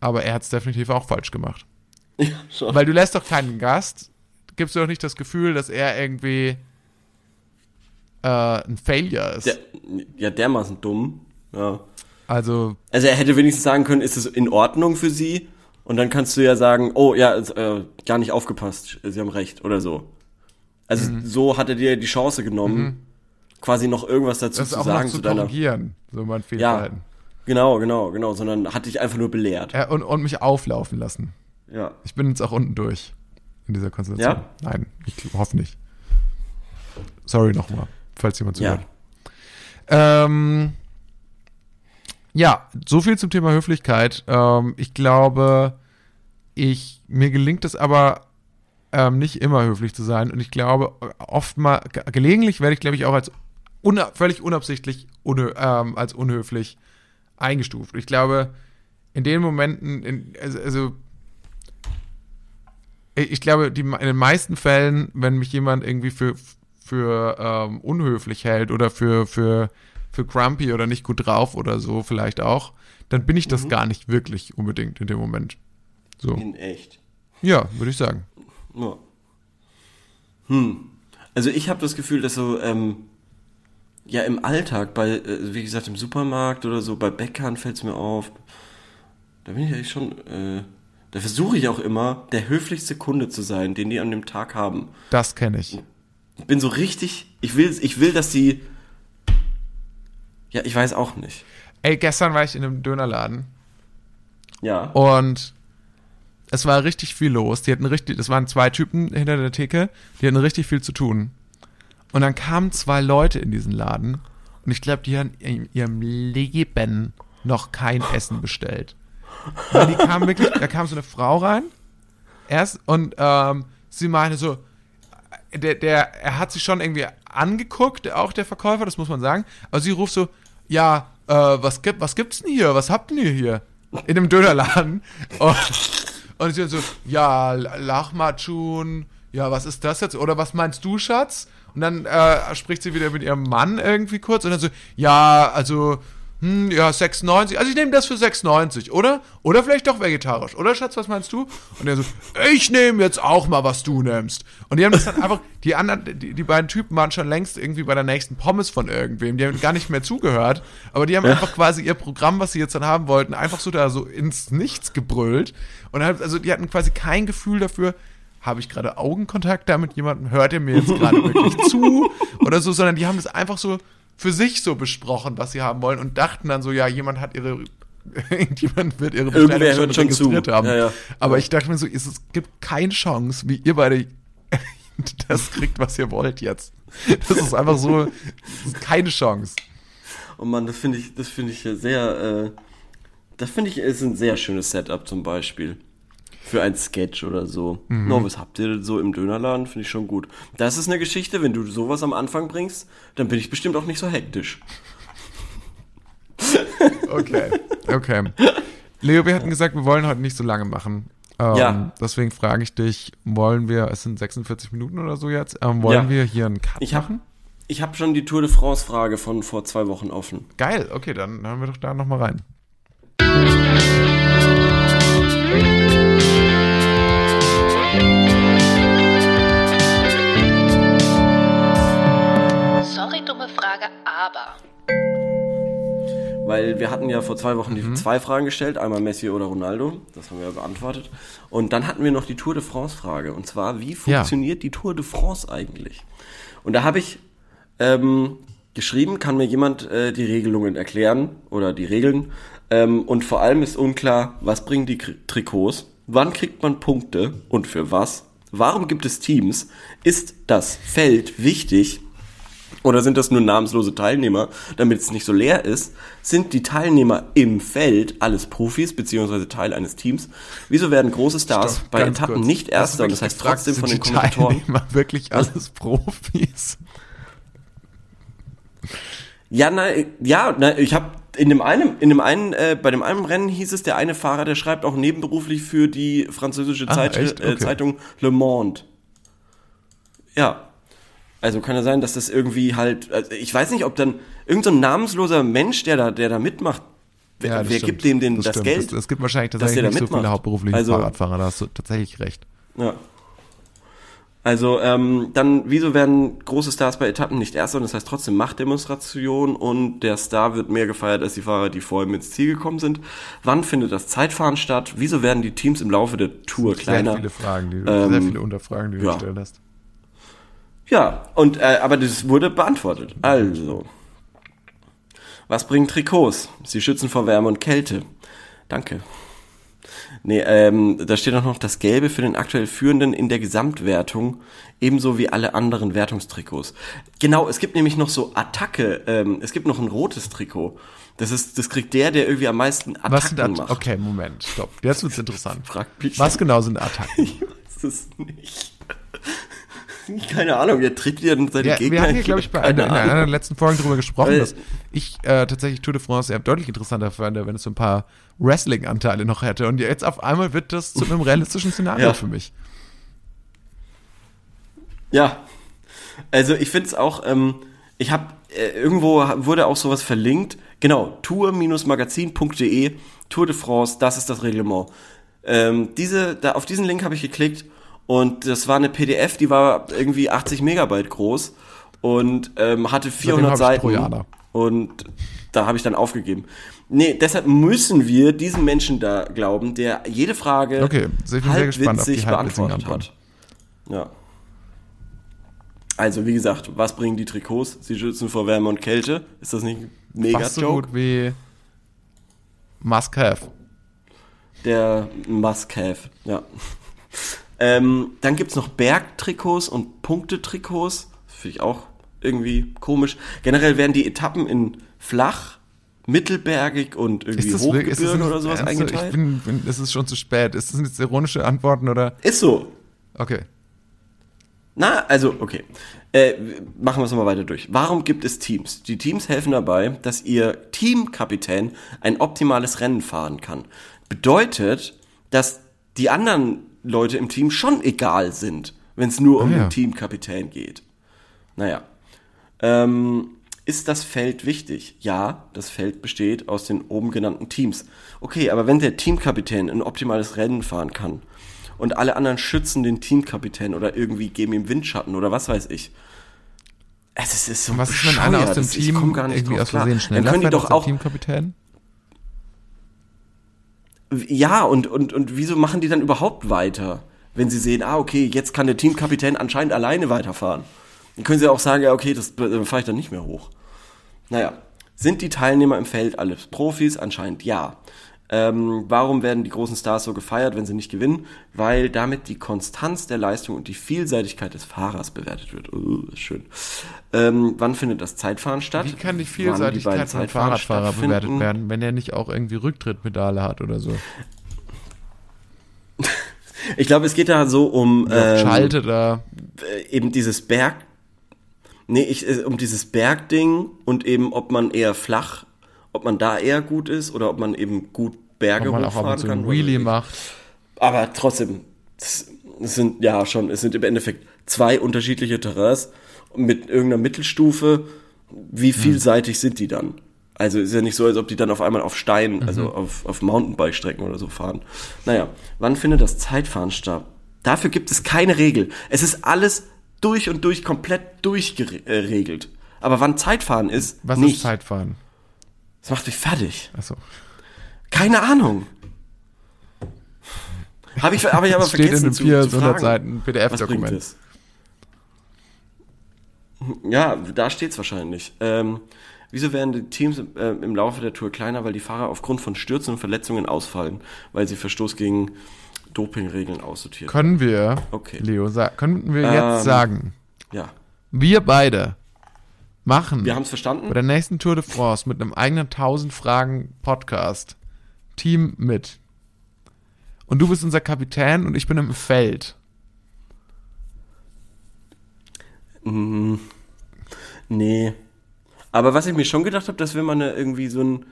Aber er hat es definitiv auch falsch gemacht. Ja, schon. Weil du lässt doch keinen Gast, gibst du doch nicht das Gefühl, dass er irgendwie äh, ein Failure ist. Der, ja, dermaßen dumm. Ja. Also, Also er hätte wenigstens sagen können, ist es in Ordnung für Sie? Und dann kannst du ja sagen, oh ja, äh, gar nicht aufgepasst, Sie haben recht oder so. Also Mhm. so hat er dir die Chance genommen, quasi noch irgendwas dazu das zu sagen zu zu deiner. korrigieren, so mein Fehlverhalten. Genau, genau, genau, sondern hat dich einfach nur belehrt. Ja. und, und mich auflaufen lassen. Ja. Ich bin jetzt auch unten durch in dieser Konstellation. Ja? Nein, ich hoffe nicht. Sorry nochmal, falls jemand Ja. zuhört. Ähm, ja, so viel zum Thema Höflichkeit. Ähm, ich glaube, ich, mir gelingt es aber ähm, nicht immer höflich zu sein. Und ich glaube, oft mal, ge- gelegentlich werde ich, glaube ich, auch als una völlig unabsichtlich unhö ähm, als unhöflich eingestuft. Ich glaube, in den Momenten, in, also, also ich glaube, die, in den meisten Fällen, wenn mich jemand irgendwie für, für ähm, unhöflich hält oder für, für, für grumpy oder nicht gut drauf oder so vielleicht auch, dann bin ich das Mhm. gar nicht wirklich unbedingt in dem Moment. So. In echt. Ja, würde ich sagen. Ja. Hm. Also ich habe das Gefühl, dass so, ähm, ja, im Alltag, bei, äh, wie gesagt, im Supermarkt oder so, bei Bäckern fällt es mir auf. Da bin ich eigentlich schon, äh, da versuche ich auch immer, der höflichste Kunde zu sein, den die an dem Tag haben. Das kenne ich. Ich bin so richtig, ich will, ich will, dass die, ja, ich weiß auch nicht. Ey, gestern war ich in einem Dönerladen Ja. und es war richtig viel los. Die hatten richtig, das waren zwei Typen hinter der Theke, die hatten richtig viel zu tun. Und dann kamen zwei Leute in diesen Laden und ich glaube, die haben in ihrem Leben noch kein Essen bestellt. Und die kamen wirklich, da kam so eine Frau rein, erst, und ähm, sie meinte so, der, der, er hat sich schon irgendwie angeguckt, auch der Verkäufer, das muss man sagen, aber sie ruft so, ja, äh, was gibt, was gibt's denn hier? Was habt ihr hier? In dem Dönerladen. Und, und sie so, ja, Lachmatschun, ja, was ist das jetzt? Oder was meinst du, Schatz? Und dann äh, spricht sie wieder mit ihrem Mann irgendwie kurz und dann so, ja, also, hm, ja, 96. Also ich nehme das für 96, oder? Oder vielleicht doch vegetarisch. Oder, Schatz, was meinst du? Und er so, ich nehme jetzt auch mal, was du nimmst. Und die haben das dann einfach, die anderen, die, die beiden Typen waren schon längst irgendwie bei der nächsten Pommes von irgendwem. Die haben gar nicht mehr zugehört. Aber die haben einfach quasi ihr Programm, was sie jetzt dann haben wollten, einfach so da so ins Nichts gebrüllt. Und halt, also die hatten quasi kein Gefühl dafür, habe ich gerade Augenkontakt da mit jemandem? Hört er mir jetzt gerade wirklich zu? Oder so, sondern die haben das einfach so für sich so besprochen, was sie haben wollen und dachten dann so, ja, jemand hat ihre, irgendjemand wird ihre Bestellung schon schon registriert zu. haben. Ja, ja. Aber ich dachte mir so, es, es gibt keine Chance, wie ihr beide das kriegt, was ihr wollt jetzt. Das ist einfach so, das ist keine Chance. Oh Mann, das finde ich, das finde ich sehr, äh, das finde ich ist ein sehr schönes Setup zum Beispiel. Für ein Sketch oder so. Mhm. No, was habt ihr so im Dönerladen? Finde ich schon gut. Das ist eine Geschichte, wenn du sowas am Anfang bringst, dann bin ich bestimmt auch nicht so hektisch. Okay, okay. Leo, wir hatten gesagt, wir wollen heute nicht so lange machen. Ähm, Ja. Deswegen frage ich dich, wollen wir, es sind 46 Minuten oder so jetzt, ähm, wollen Ja. wir hier einen Cut Ich habe machen? ich hab schon die Tour de France Frage von vor zwei Wochen offen. Geil, okay, dann hören wir doch da nochmal rein. Aber. Weil wir hatten ja vor zwei Wochen Mhm. die zwei Fragen gestellt, einmal Messi oder Ronaldo, das haben wir ja beantwortet. Und dann hatten wir noch die Tour de France Frage, und zwar, wie funktioniert die Tour de France eigentlich? Und da habe ich ähm, geschrieben, kann mir jemand äh, die Regelungen erklären oder die Regeln? Ähm, und vor allem ist unklar, was bringen die Kri- Trikots? Wann kriegt man Punkte und für was? Warum gibt es Teams? Ist das Feld wichtig? Oder sind das nur namenslose Teilnehmer, damit es nicht so leer ist? Sind die Teilnehmer im Feld alles Profis beziehungsweise Teil eines Teams? Wieso werden große Stars Stopp, bei Etappen kurz. nicht Erster und das heißt gefragt, trotzdem von den Kommentatoren? Teilnehmer wirklich alles Profis? Ja, na, ja, na, ich habe in dem einen, in dem einen, äh, bei dem einen Rennen hieß es, der eine Fahrer, der schreibt auch nebenberuflich für die französische Ah, Zeit, äh, Okay. Zeitung Le Monde. Ja. Also kann ja sein, dass das irgendwie halt, also ich weiß nicht, ob dann irgendein so namensloser Mensch, der da, der da mitmacht, wer, Ja, das wer stimmt. gibt dem denn das, stimmt. Geld? Es, gibt wahrscheinlich tatsächlich nicht so viele mitmacht. hauptberufliche Also- Fahrradfahrer, da hast du tatsächlich recht. Ja. Also, ähm, dann, wieso werden große Stars bei Etappen nicht Erster und das heißt trotzdem Machtdemonstration und der Star wird mehr gefeiert als die Fahrer, die vor ihm ins Ziel gekommen sind? Wann findet das Zeitfahren statt? Wieso werden die Teams im Laufe der Tour kleiner? Sehr viele Fragen, die du, Ähm, sehr viele Unterfragen, die du ja. gestellt hast. Ja, und, äh, aber das wurde beantwortet. Also. Was bringen Trikots? Sie schützen vor Wärme und Kälte. Danke. Nee, ähm, da steht auch noch das Gelbe für den aktuell Führenden in der Gesamtwertung, ebenso wie alle anderen Wertungstrikots. Genau, es gibt nämlich noch so Attacke, ähm, es gibt noch ein rotes Trikot. Das ist, das kriegt der, der irgendwie am meisten Attacken Was sind At macht. Okay, Moment, stopp. Jetzt wird's interessant. Fragt mich. Was genau sind Attacken? Ich weiß es nicht. Keine Ahnung, der tritt dir seine Ja, Gegner wir hatten hier, glaube ich, bei einer, in einer letzten Folgen darüber gesprochen, Weil- dass ich äh, tatsächlich Tour de France ja deutlich interessanter fand, wenn es so ein paar Wrestling-Anteile noch hätte. Und jetzt auf einmal wird das zu einem realistischen Szenario Ja. für mich. Ja, also ich finde es auch, ähm, ich habe, äh, irgendwo wurde auch sowas verlinkt, genau, tour-magazin.de, Tour de France, das ist das Reglement. Ähm, diese, da, auf diesen Link habe ich geklickt und das war eine PDF, die war irgendwie 80 Megabyte groß und ähm, hatte 400 hab ich Seiten Trojaner. und da habe ich dann aufgegeben. Nee, deshalb müssen wir diesem Menschen da glauben, der jede Frage Okay, ich bin sehr gespannt auf die halbwitzig halbwitzigen beantwortet hat. Ja. Also, wie gesagt, was bringen die Trikots? Sie schützen vor Wärme und Kälte. Ist das nicht ein mega Fast so Joke? gut wie Must Have. Der Must-Have, ja. Ähm, dann gibt's noch Bergtrikots und Punktetrikots. Das finde ich auch irgendwie komisch. Generell werden die Etappen in flach, mittelbergig und irgendwie Hochgebirgen nicht oder sowas ernst? eingeteilt. Ich bin, bin, es ist schon zu spät. Ist das jetzt ironische Antworten oder? Ist so. Okay. Na, also, okay. Äh, machen wir es nochmal weiter durch. Warum gibt es Teams? Die Teams helfen dabei, dass ihr Teamkapitän ein optimales Rennen fahren kann. Bedeutet, dass die anderen Leute im Team schon egal sind, wenn es nur um Ah, ja. den Teamkapitän geht. Naja. Ähm, ist das Feld wichtig? Ja, das Feld besteht aus den oben genannten Teams. Okay, aber wenn der Teamkapitän ein optimales Rennen fahren kann und alle anderen schützen den Teamkapitän oder irgendwie geben ihm Windschatten oder was weiß ich. Es ist, so was ist, wenn einer aus dem Team komm gar nicht irgendwie drauf aus klar. Versehen Dann schneller können die doch auch, Teamkapitän? Ja, und, und, und wieso machen die dann überhaupt weiter? Wenn sie sehen, ah, okay, jetzt kann der Teamkapitän anscheinend alleine weiterfahren. Dann können sie auch sagen, ja, okay, das äh, fahre ich dann nicht mehr hoch. Naja, sind die Teilnehmer im Feld alles Profis? Anscheinend ja. Ähm, warum werden die großen Stars so gefeiert, wenn sie nicht gewinnen? Weil damit die Konstanz der Leistung und die Vielseitigkeit des Fahrers bewertet wird. Uh, schön. Ähm, wann findet das Zeitfahren statt? Wie kann die Vielseitigkeit Zeitfahren Fahrradfahrer bewertet werden, wenn er nicht auch irgendwie Rücktrittpedale hat oder so? Ich glaube, es geht da so um ähm, Schaltet er. äh, eben dieses Berg, nee, ich, äh, um dieses Bergding und eben, ob man eher flach, ob man da eher gut ist oder ob man eben gut Berge Ob auch hochfahren zu kann. Wheelie macht. Aber trotzdem, es sind ja schon, es sind im Endeffekt zwei unterschiedliche Terrains mit irgendeiner Mittelstufe. Wie Hm. vielseitig sind die dann? Also ist ja nicht so, als ob die dann auf einmal auf Stein, Mhm. also auf, auf Mountainbike-Strecken oder so fahren. Naja, wann findet das Zeitfahren statt? Dafür gibt es keine Regel. Es ist alles durch und durch komplett durchgeregelt. Aber wann Zeitfahren ist, Was nicht. ist Zeitfahren? Das macht mich fertig. Achso. Keine Ahnung. Habe ich, hab ich aber Das steht in vergessen einem zu, 400 zu fragen. Seiten PDF-Dokument. es? Ja, da steht's wahrscheinlich. Ähm, wieso werden die Teams äh, im Laufe der Tour kleiner, weil die Fahrer aufgrund von Stürzen und Verletzungen ausfallen, weil sie Verstoß gegen Dopingregeln aussortiert Können wir, Okay. Leo, könnten wir Ähm, jetzt sagen, Ja, wir beide machen wir haben's verstanden. bei der nächsten Tour de France mit einem eigenen 1000 Fragen Podcast Team mit. Und du bist unser Kapitän und ich bin im Feld. Nee. Aber was ich mir schon gedacht habe, dass wir mal irgendwie so ein.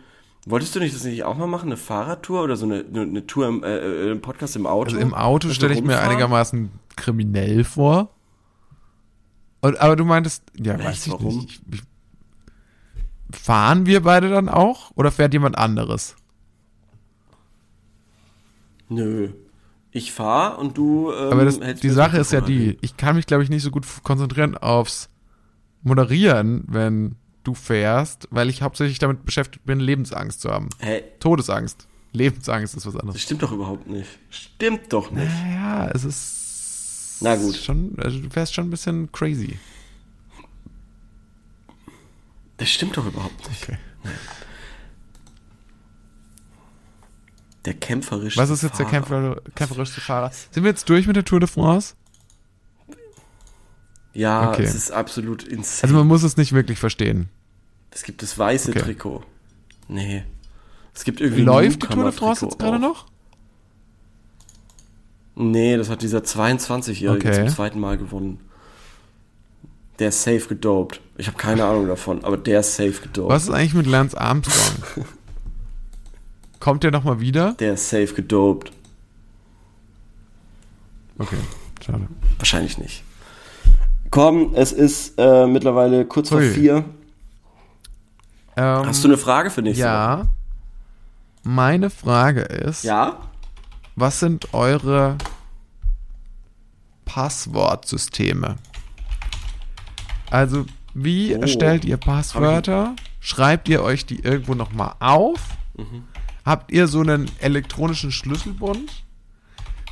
Wolltest du nicht das nicht auch mal machen? Eine Fahrradtour oder so eine, eine, eine Tour im äh, äh, Podcast im Auto? Also im Auto stelle ich mir einigermaßen kriminell vor. Und, aber du meintest, ja, Echt, weiß ich nicht. Ich, ich, fahren wir beide dann auch oder fährt jemand anderes? Nö. Ich fahr und du. Ähm, Aber das, die das Sache ist ja die, ich kann mich, glaube ich, nicht so gut konzentrieren aufs Moderieren, wenn du fährst, weil ich hauptsächlich damit beschäftigt bin, Lebensangst zu haben. Hä? Todesangst. Lebensangst ist was Das anderes. stimmt doch überhaupt nicht. Stimmt doch nicht. Naja, es ist Na gut. schon, also du fährst schon ein bisschen crazy. Das stimmt doch überhaupt nicht. Okay. Der kämpferische Was ist jetzt der Fahrer. kämpfer, kämpferischste Fahrer? Sind wir jetzt durch mit der Tour de France? Ja, Okay. es ist absolut insane. Also man muss es nicht wirklich verstehen. es gibt das weiße Okay. Trikot. Nee. Es gibt irgendwie Läuft die Tour de France jetzt gerade noch? Nee, das hat dieser 22-Jährige Okay. zum zweiten Mal gewonnen. Der ist safe gedopt. Ich habe keine Ahnung davon, aber der ist safe gedopt. Was ist eigentlich mit Lance Armstrong? Kommt der nochmal wieder? Der ist safe gedopt. Okay, schade. Wahrscheinlich nicht. Komm, es ist äh, mittlerweile kurz vor Ui. vier. Ähm, Hast du eine Frage für Woche? Ja. Meine Frage ist, Ja? Was sind eure Passwortsysteme? Also, wie Oh. erstellt ihr Passwörter? Schreibt ihr euch die irgendwo nochmal auf? Habt ihr so einen elektronischen Schlüsselbund?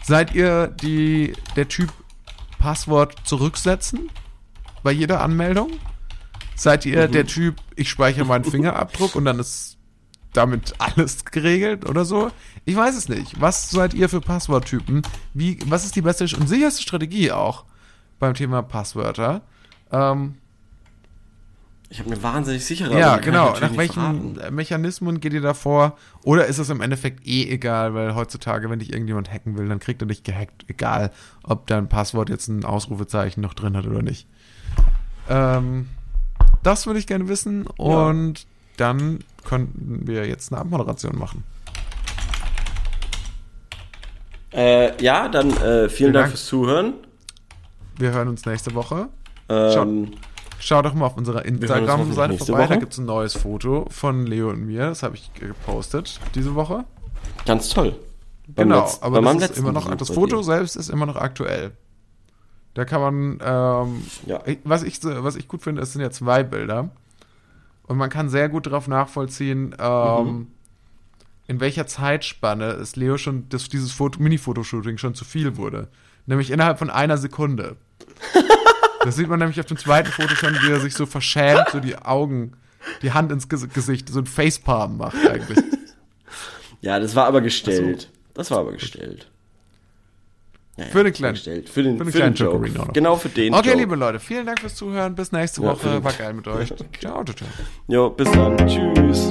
Seid ihr die, der Typ Passwort zurücksetzen bei jeder Anmeldung? Seid ihr der Typ, ich speichere meinen Fingerabdruck und dann ist damit alles geregelt oder so? Ich weiß es nicht. Was seid ihr für Passworttypen? Wie, was ist die beste und sicherste Strategie auch beim Thema Passwörter? Ähm, Ich habe eine wahnsinnig sichere. ja, genau. Nach welchen. Mechanismen geht ihr da vor? Oder ist es im Endeffekt eh egal, weil heutzutage, wenn dich irgendjemand hacken will, dann kriegt er dich gehackt, egal, ob dein Passwort jetzt ein Ausrufezeichen noch drin hat oder nicht. Ähm, das würde ich gerne wissen und dann könnten wir jetzt eine Abmoderation machen. Äh, ja, dann äh, vielen, Vielen Dank Dank. fürs Zuhören. Wir hören uns nächste Woche. Ähm, Schau doch mal auf unserer Instagram-Seite vorbei. Da Woche. gibt es ein neues Foto von Leo und mir. Das habe ich gepostet diese Woche. ganz toll. Beim Genau, letzten- aber das ist immer noch, Besuch das Foto selbst ist immer noch aktuell. Da kann man, ähm, Ja. was, ich, was ich gut finde, es sind ja zwei Bilder. Und man kann sehr gut darauf nachvollziehen, ähm, Mhm. in welcher Zeitspanne es Leo schon, das, dieses Foto, Mini-Fotoshooting schon zu viel wurde. Nämlich innerhalb von einer Sekunde. das sieht man nämlich auf dem zweiten Foto schon, wie er sich so verschämt, so die Augen, die Hand ins Ges Gesicht, so ein Facepalm macht eigentlich. Ja, das war aber gestellt. Das war aber gestellt. Ja, ja, Für den kleinen- gestellt. Für den, für den für kleinen den Joke. Noch. Genau für den Okay, Joke. liebe Leute, vielen Dank fürs Zuhören. Bis nächste Woche. War geil mit euch. Ciao, ciao, ciao. Jo, bis dann. Tschüss.